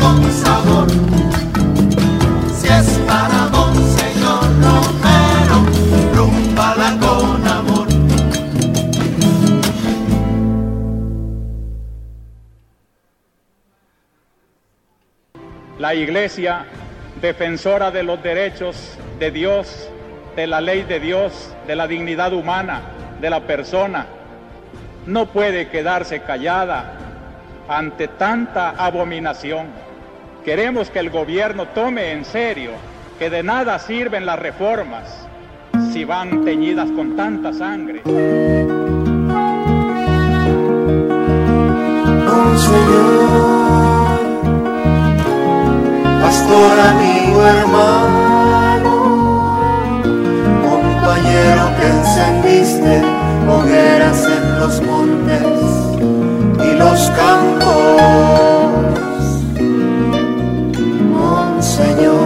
Con sabor. Si es para con amor. La Iglesia, defensora de los derechos de Dios, de la ley de Dios, de la dignidad humana, de la persona, no puede quedarse callada ante tanta abominación. Queremos que el gobierno tome en serio que de nada sirven las reformas si van teñidas con tanta sangre. Monseñor, pastor, amigo, hermano, compañero que encendiste hogueras en los los campos. Monseñor,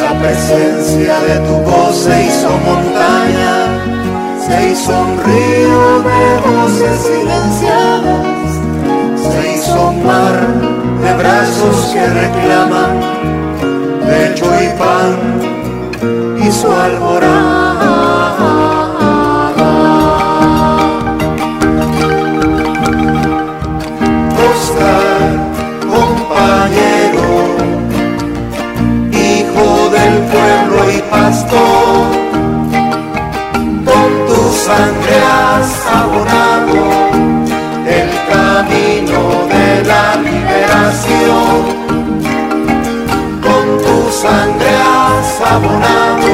la presencia de tu voz se hizo montaña se hizo un río de voces silenciadas, se hizo un mar de brazos que reclaman lecho y pan su alborada. Pastor con tu sangre has abonado el camino de la liberación. Con tu sangre has abonado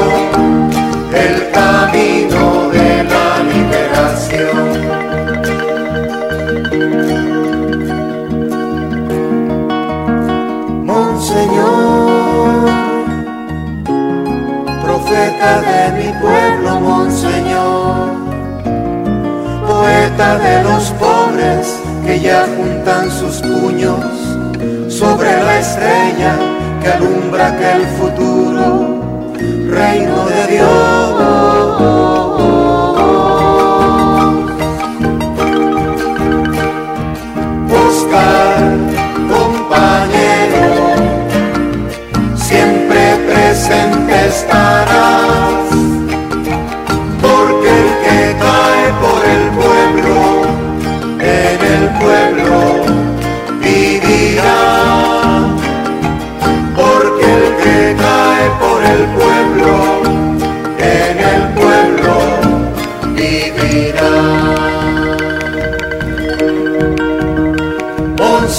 el camino poeta de mi pueblo, monseñor, poeta de los pobres que ya juntan sus puños sobre la estrella que alumbra aquel futuro, reino de Dios.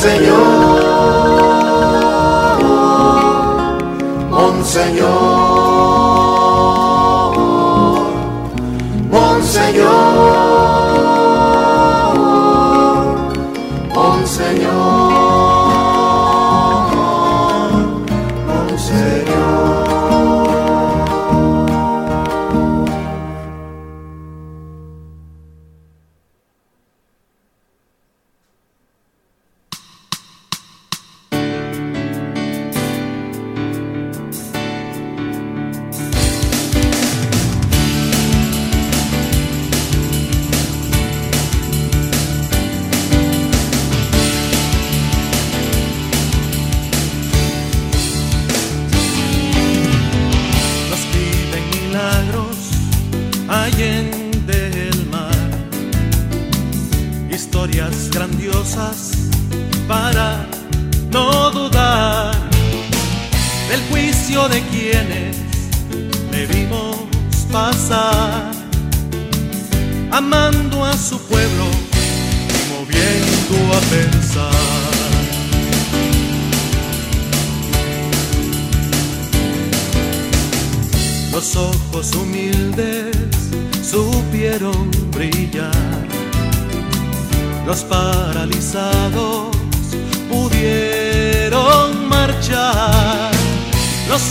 Señor.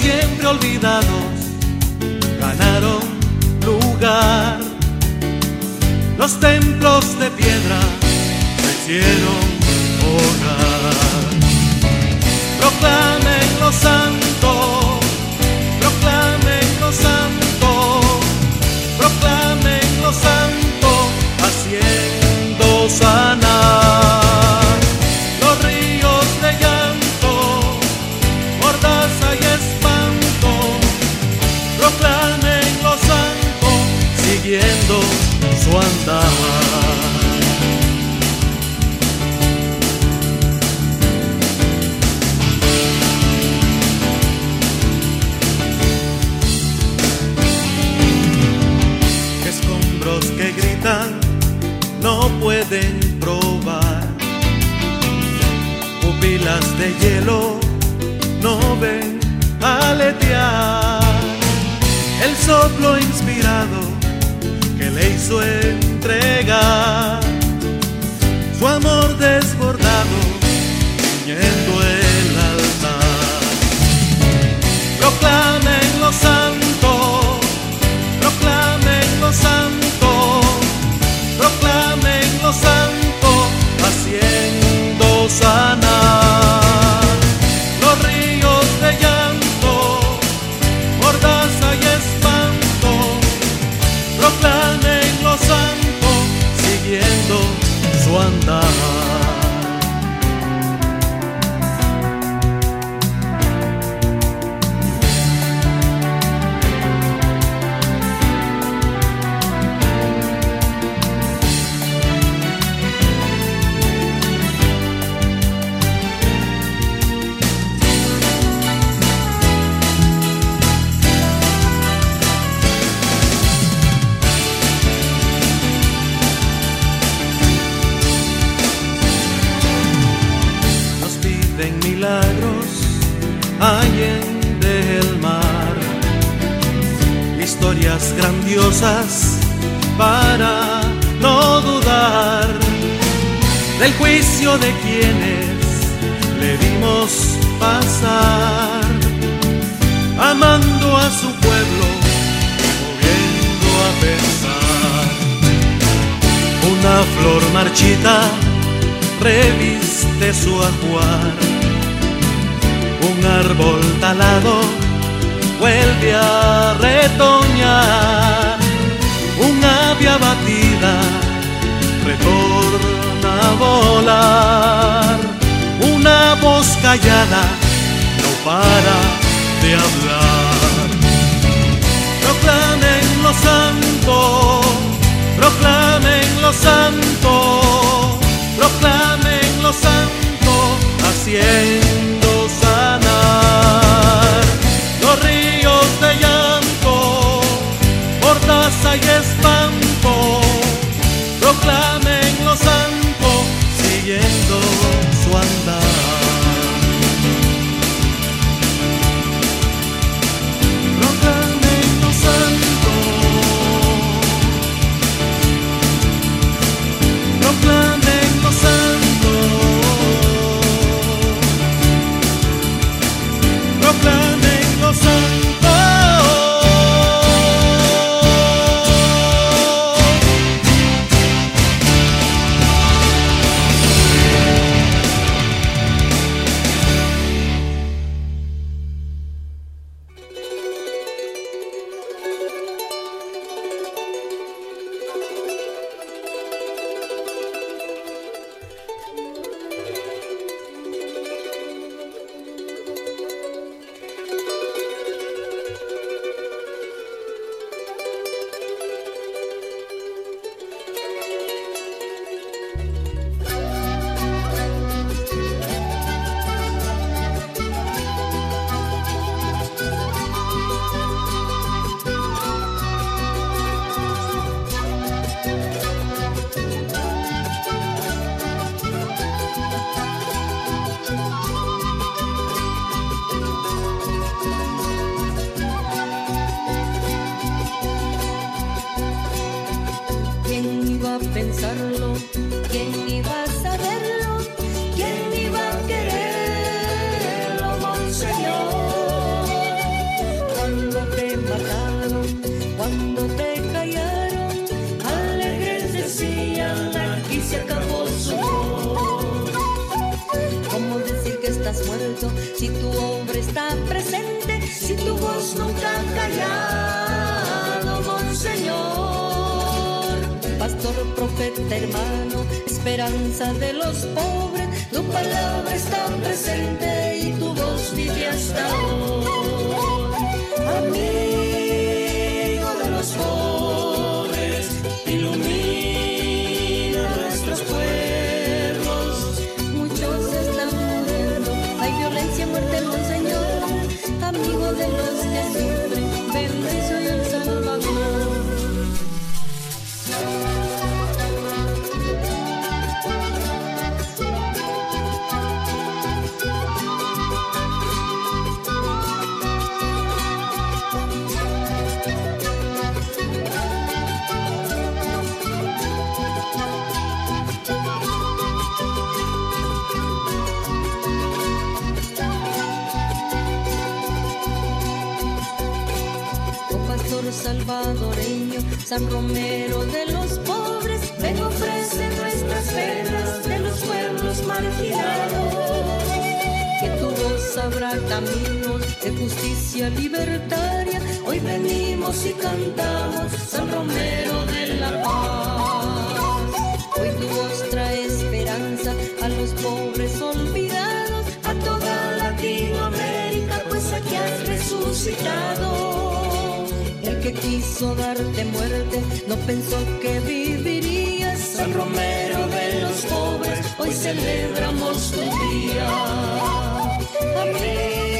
siempre olvidados ganaron lugar. Los templos de piedra se hicieron hogar. Proclamen los santos, proclamen los santos, proclamen los santos, haciendo santos. de hielo no ven aletear el soplo inspirado que le hizo entregar su amor desbordado uniendo el altar. Proclamen los santo, proclamen los santo, proclamen los santo, haciendo sana. de quienes le vimos pasar, amando a su pueblo moviendo a pensar. Una flor marchita reviste su ajuar, un árbol talado vuelve a retoñar, un ave abatida retorna volar, una voz callada no para de hablar. Proclamen los santos, proclamen los santos, proclamen los santos, haciendo sanar los ríos de llanto, por taza y espanto, proclamen siguiendo salvadoreño, San Romero de los pobres, ven ofrece nuestras penas de los pueblos marginados. Que tu voz abra caminos de justicia libertaria. Hoy venimos y cantamos San Romero de la paz. Hoy tu voz trae esperanza a los pobres olvidados, a toda Latinoamérica, pues aquí has resucitado. El que quiso darte muerte no pensó que vivirías. San Romero de los pobres, hoy celebramos tu día. Amigo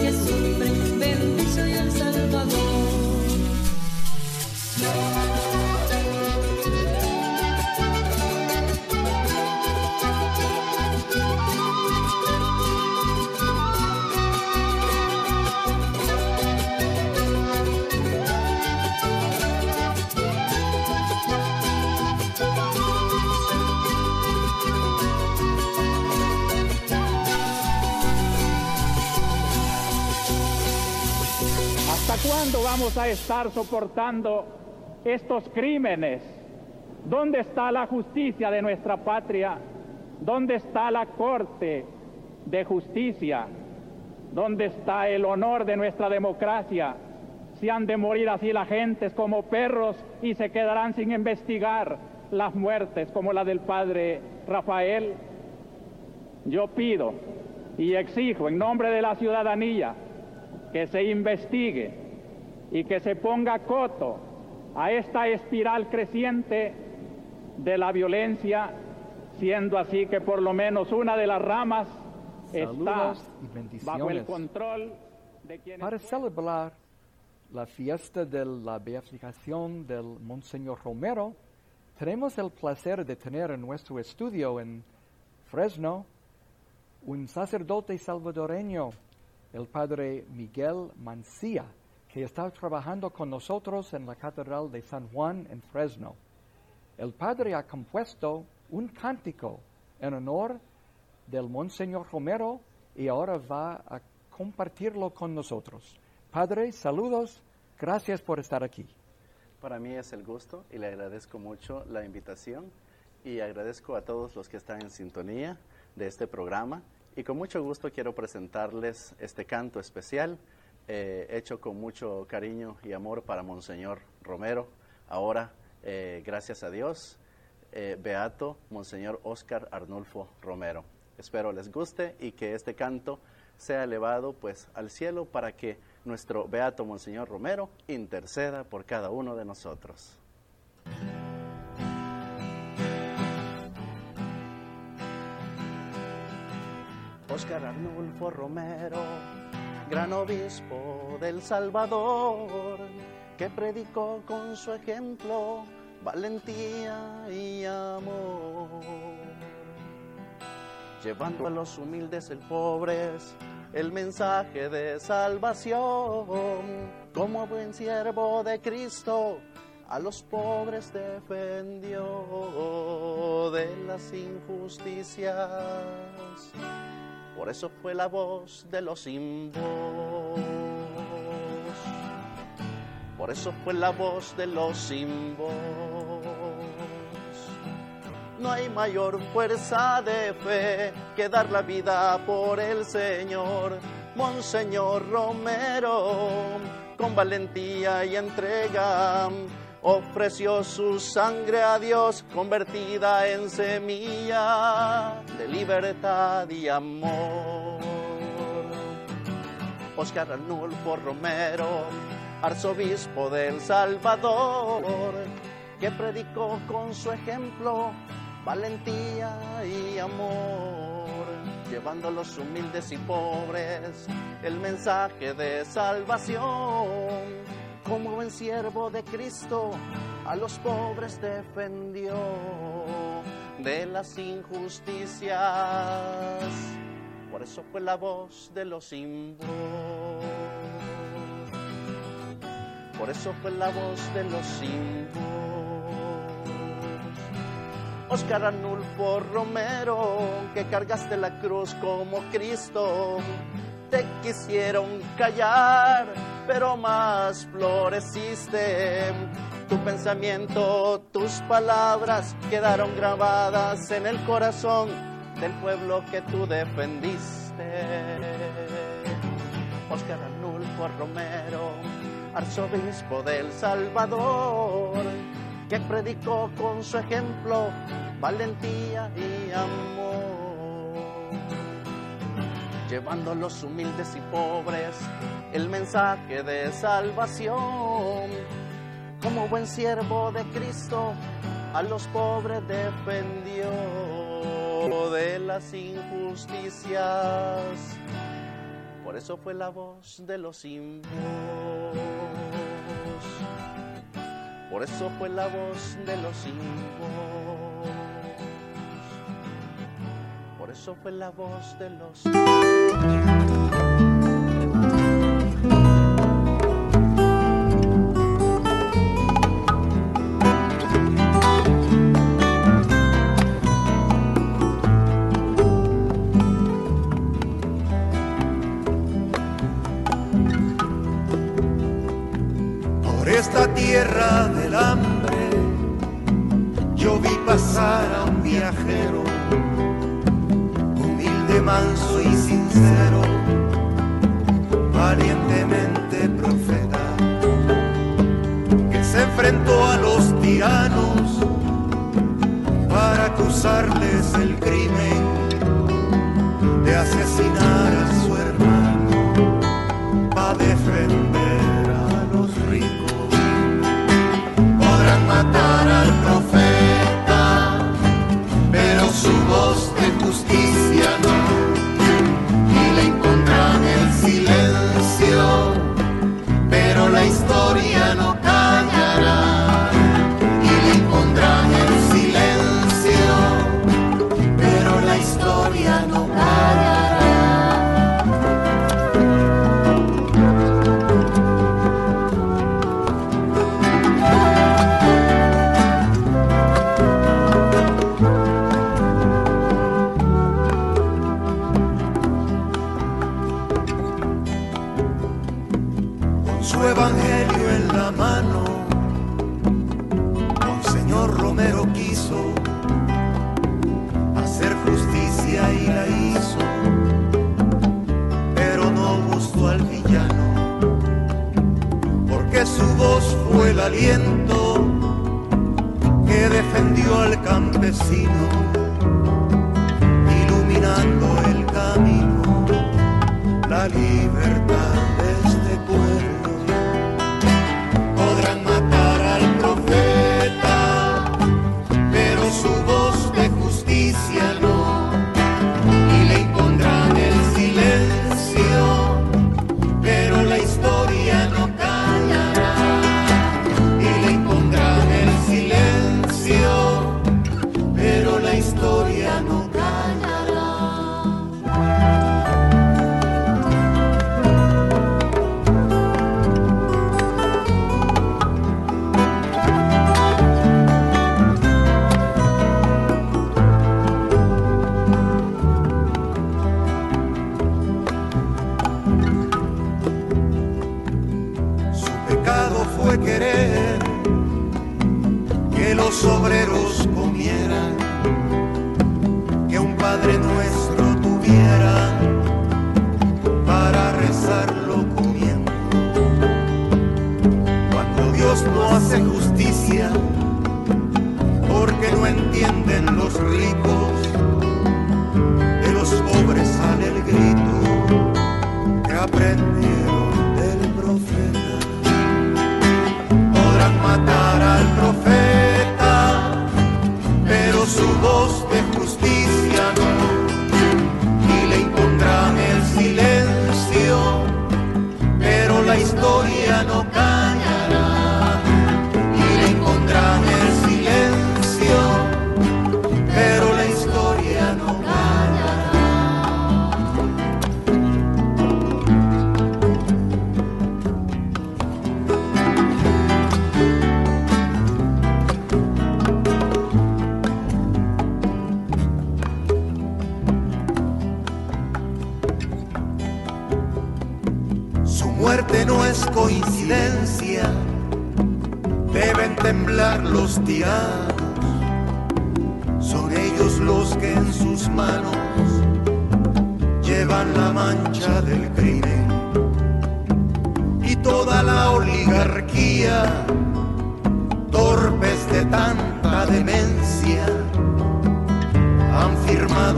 que sufren, justicia y el Salvador. Vamos a estar soportando estos crímenes? ¿Dónde está la justicia de nuestra patria? ¿Dónde está la corte de justicia? ¿Dónde está el honor de nuestra democracia? Si han de morir así las gentes como perros y se quedarán sin investigar las muertes como la del padre Rafael. Yo pido y exijo en nombre de la ciudadanía que se investigue y que se ponga coto a esta espiral creciente de la violencia, siendo así que por lo menos una de las ramas está bajo el control de quienes... Para celebrar la fiesta de la beatificación del Monseñor Romero, tenemos el placer de tener en nuestro estudio en Fresno un sacerdote salvadoreño, el padre Miguel Mancía, que está trabajando con nosotros en la Catedral de San Juan en Fresno. El padre ha compuesto un cántico en honor del Monseñor Romero y ahora va a compartirlo con nosotros. Padre, saludos, gracias por estar aquí. Para mí es el gusto y le agradezco mucho la invitación y agradezco a todos los que están en sintonía de este programa y con mucho gusto quiero presentarles este canto especial eh, hecho con mucho cariño y amor para Monseñor Romero. Ahora, eh, gracias a Dios, eh, Beato Monseñor Oscar Arnulfo Romero. Espero les guste y que este canto sea elevado pues al cielo para que nuestro Beato Monseñor Romero interceda por cada uno de nosotros. Oscar Arnulfo Romero, gran obispo del Salvador, que predicó con su ejemplo valentía y amor, llevando a los humildes y pobres el mensaje de salvación, como buen siervo de Cristo. A los pobres defendió de las injusticias. Por eso fue la voz de los sin. Por eso fue la voz de los sin. No hay mayor fuerza de fe que dar la vida por el Señor. Monseñor Romero, con valentía y entrega, ofreció su sangre a Dios convertida en semilla de libertad y amor. Oscar Arnulfo Romero, arzobispo del Salvador, que predicó con su ejemplo valentía y amor, llevando a los humildes y pobres el mensaje de salvación. Como buen siervo de Cristo, a los pobres defendió de las injusticias. Por eso fue la voz de los voz. Por eso fue la voz de los voz. Oscar Arnulfo Romero, que cargaste la cruz como Cristo, te quisieron callar, pero más floreciste. Tu pensamiento, tus palabras quedaron grabadas en el corazón del pueblo que tú defendiste. Oscar Arnulfo Romero, arzobispo del Salvador, que predicó con su ejemplo valentía y amor, llevando a los humildes y pobres el mensaje de salvación. Como buen siervo de Cristo, a los pobres defendió de las injusticias. Por eso fue la voz de los sin. Por eso fue la voz de los sin. por eso fue la voz de los... Por esta tierra manso y sincero, valientemente profeta, que se enfrentó a los tiranos para acusarles el crimen de asesinar.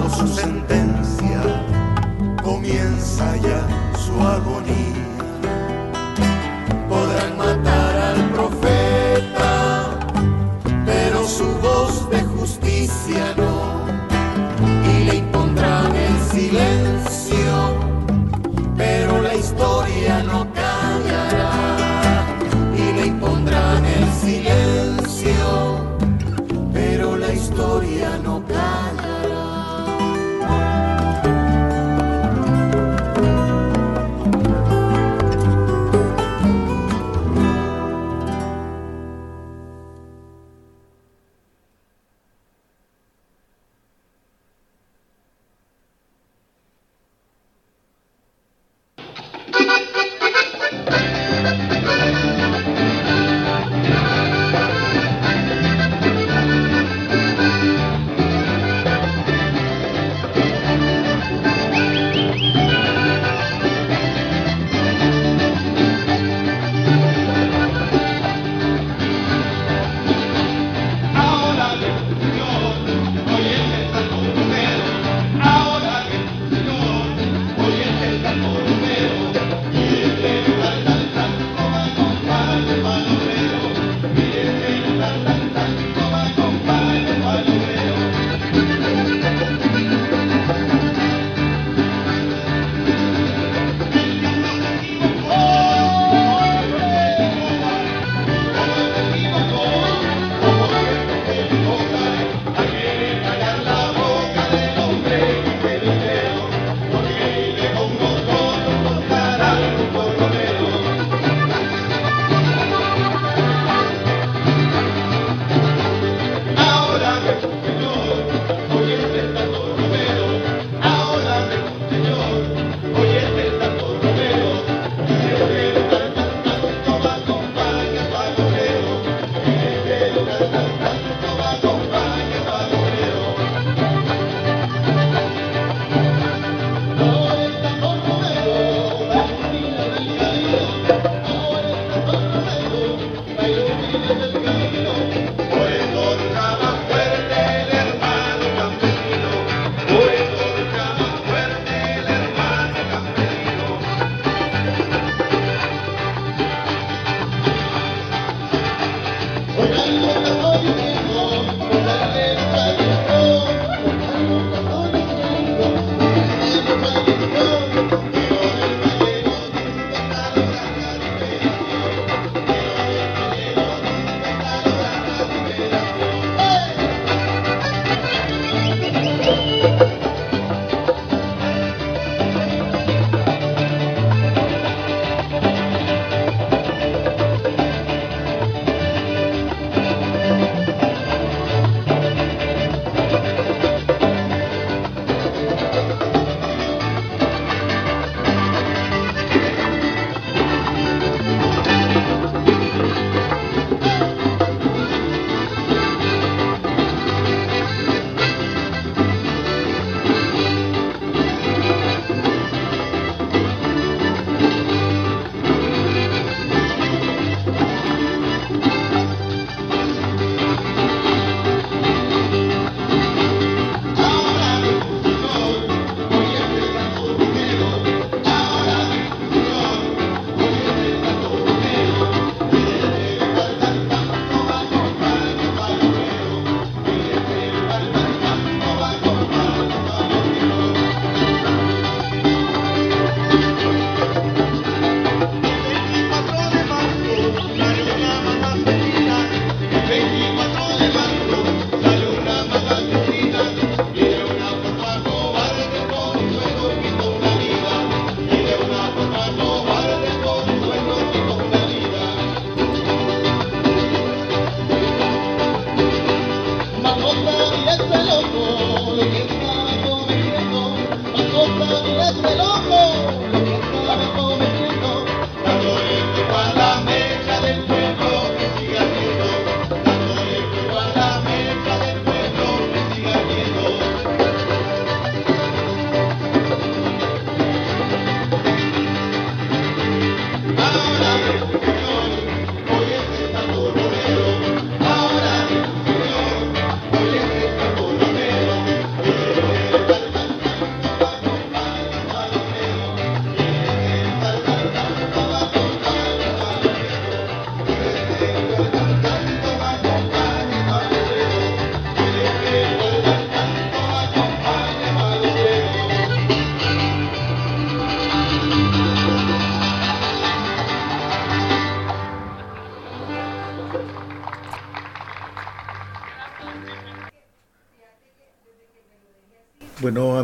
su sentencia, comienza ya su agonía.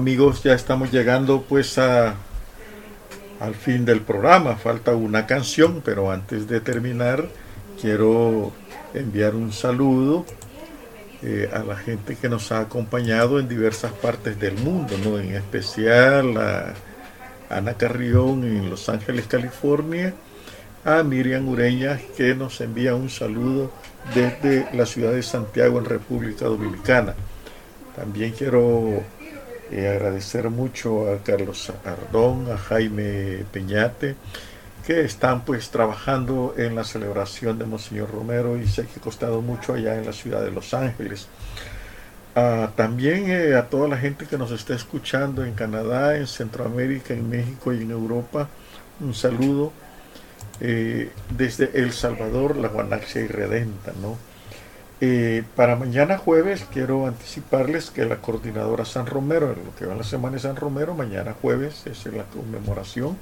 Amigos, ya estamos llegando pues al fin del programa. Falta una canción, pero antes de terminar quiero enviar un saludo eh, a la gente que nos ha acompañado en diversas partes del mundo, ¿no? en especial a Ana Carrión en Los Ángeles, California, a Miriam Ureña que nos envía un saludo desde la ciudad de Santiago en República Dominicana. También quiero eh, agradecer mucho a Carlos Ardón, a Jaime Peñate, que están pues trabajando en la celebración de Monseñor Romero y sé que ha costado mucho allá en la ciudad de Los Ángeles. Ah, también eh, a toda la gente que nos está escuchando en Canadá, en Centroamérica, en México y en Europa, un saludo eh, desde El Salvador, la Guanaxia y Redenta, ¿no? Eh, para mañana jueves quiero anticiparles que la coordinadora San Romero, lo que va la semana de San Romero, mañana jueves es la conmemoración,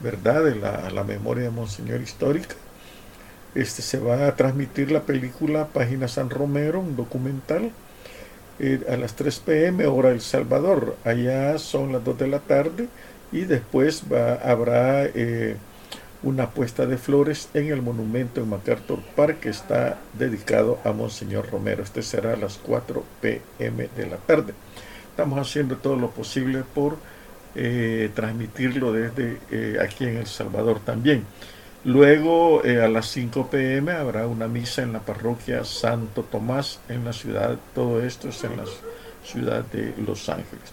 ¿verdad?, de la, la memoria de Monseñor Histórica. Este, se va a transmitir la película Página San Romero, un documental, eh, a las 3 pm, hora El Salvador. Allá son las 2 de la tarde y después va, habrá eh, una puesta de flores en el monumento en MacArthur Park que está dedicado a Monseñor Romero. Este será a las 4 pm de la tarde. Estamos haciendo todo lo posible por eh, transmitirlo desde eh, aquí en El Salvador también. Luego eh, a las 5 pm habrá una misa en la parroquia Santo Tomás en la ciudad, todo esto es en la ciudad de Los Ángeles.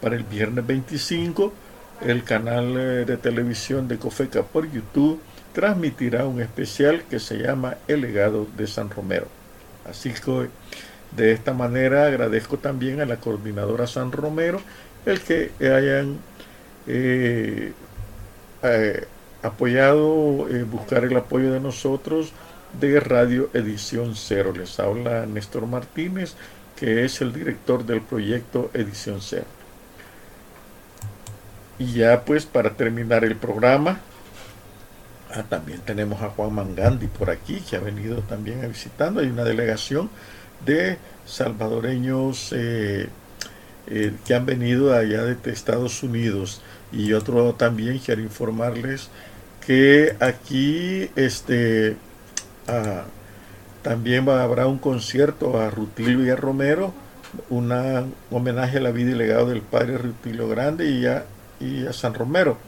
Para el viernes 25 el canal eh, de televisión de Cofeca por YouTube transmitirá un especial que se llama El legado de San Romero. Así que de esta manera agradezco también a la coordinadora San Romero el que hayan eh, eh, apoyado, buscar el apoyo de nosotros de Radio Edición Cero. Les habla Néstor Martínez, que es el director del proyecto Edición Cero. Y ya pues para terminar el programa, ah, también tenemos a Juan Mangandi por aquí, que ha venido también a visitando. Hay una delegación de salvadoreños eh, eh, que han venido allá de Estados Unidos. Y otro también quiero informarles que aquí este ah, también va, habrá un concierto a Rutilio y a Romero, un homenaje a la vida y legado del padre Rutilio Grande y a y a San Romero.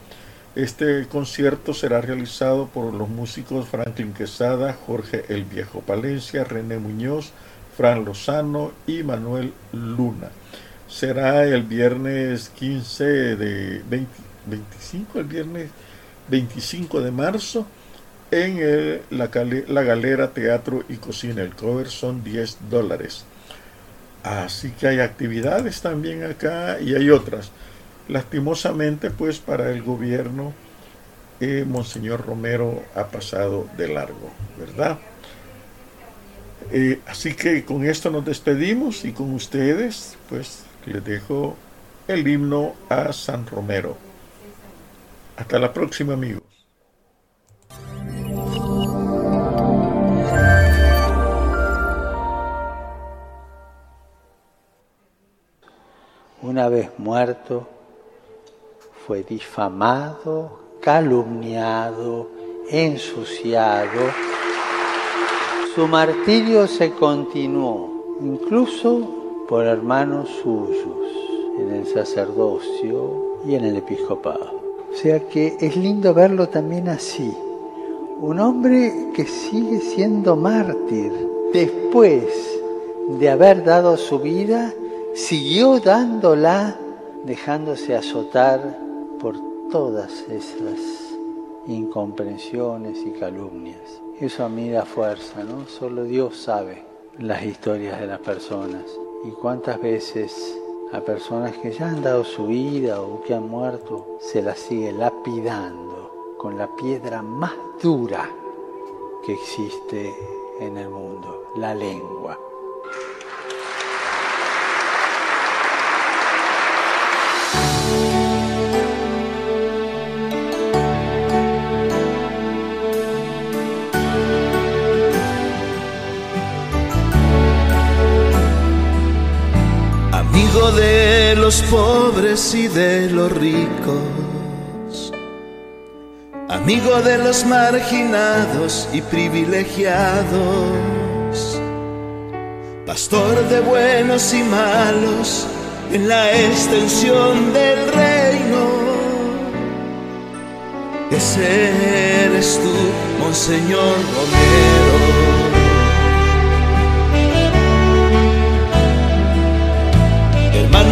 Este concierto será realizado por los músicos Franklin Quesada, Jorge El Viejo Palencia, René Muñoz, Fran Lozano y Manuel Luna. Será el viernes 15 de 25, el viernes 25 de marzo en el, la, la, Galera Teatro y Cocina. El cover son 10 dólares. Así que hay actividades también acá y hay otras. Lastimosamente, pues para el gobierno, eh, Monseñor Romero ha pasado de largo, ¿verdad? Eh, así que con esto nos despedimos y con ustedes, pues les dejo el himno a San Romero. Hasta la próxima, amigos. Una vez muerto, fue difamado, calumniado, ensuciado. Su martirio se continuó, incluso por hermanos suyos, en el sacerdocio y en el episcopado. O sea que es lindo verlo también así. Un hombre que sigue siendo mártir después de haber dado su vida, siguió dándola dejándose azotar por todas esas incomprensiones y calumnias. Eso a mí da fuerza, ¿no? Solo Dios sabe las historias de las personas y cuántas veces a personas que ya han dado su vida o que han muerto se las sigue lapidando con la piedra más dura que existe en el mundo, la lengua. Los pobres y de los ricos, amigo de los marginados y privilegiados, pastor de buenos y malos en la extensión del reino. Ese eres tú, Monseñor Romero.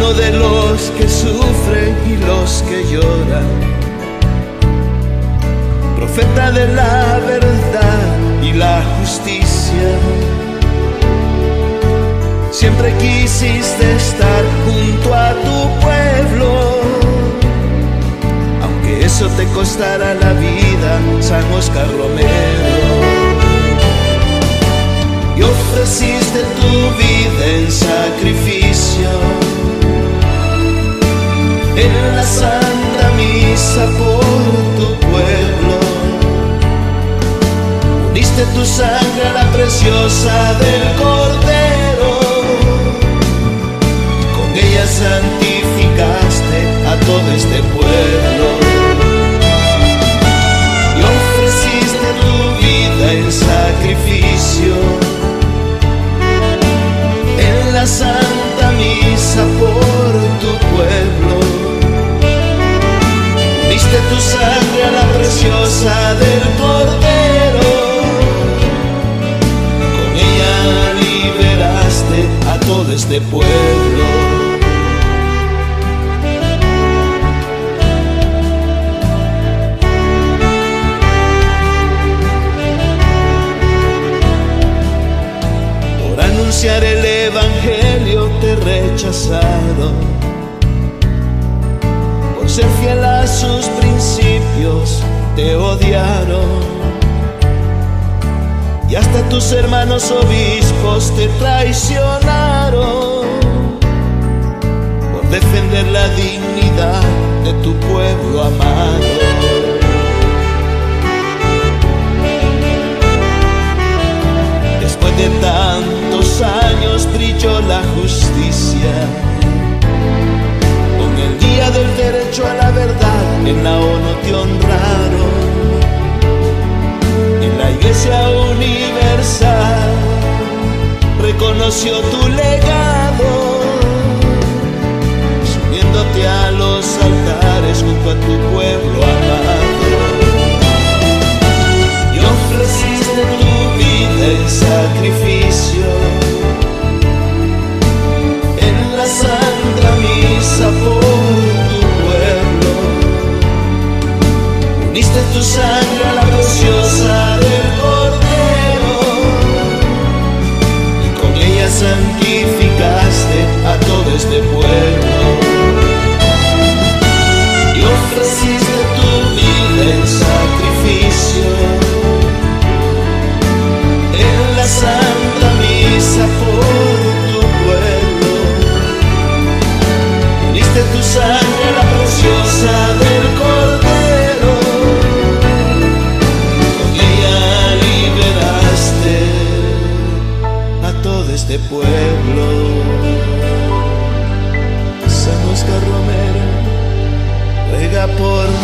Hermano de los que sufren y los que lloran, profeta de la verdad y la justicia. Siempre quisiste estar junto a tu pueblo, aunque eso te costara la vida, San Oscar Romero. Y ofreciste tu vida en sacrificio en la santa misa por tu pueblo. Uniste tu sangre a la preciosa del Cordero, con ella santificaste a todo este pueblo. Y ofreciste tu vida en sacrificio en la Diste tu sangre a la preciosa del Cordero. Con ella liberaste a todo este pueblo. Por anunciar el Evangelio te rechazaron por ser fiel a sus te odiaron. Y hasta tus hermanos obispos te traicionaron por defender la dignidad de tu pueblo amado. Después de tantos años brilló la justicia con el día del derecho a la en la ONU te honraron en la iglesia universal reconoció tu legado subiéndote a los altares junto a tu pueblo amado. Y ofreciste tu vida en sacrificio en la santa misa por Uniste tu sangre por nosotros.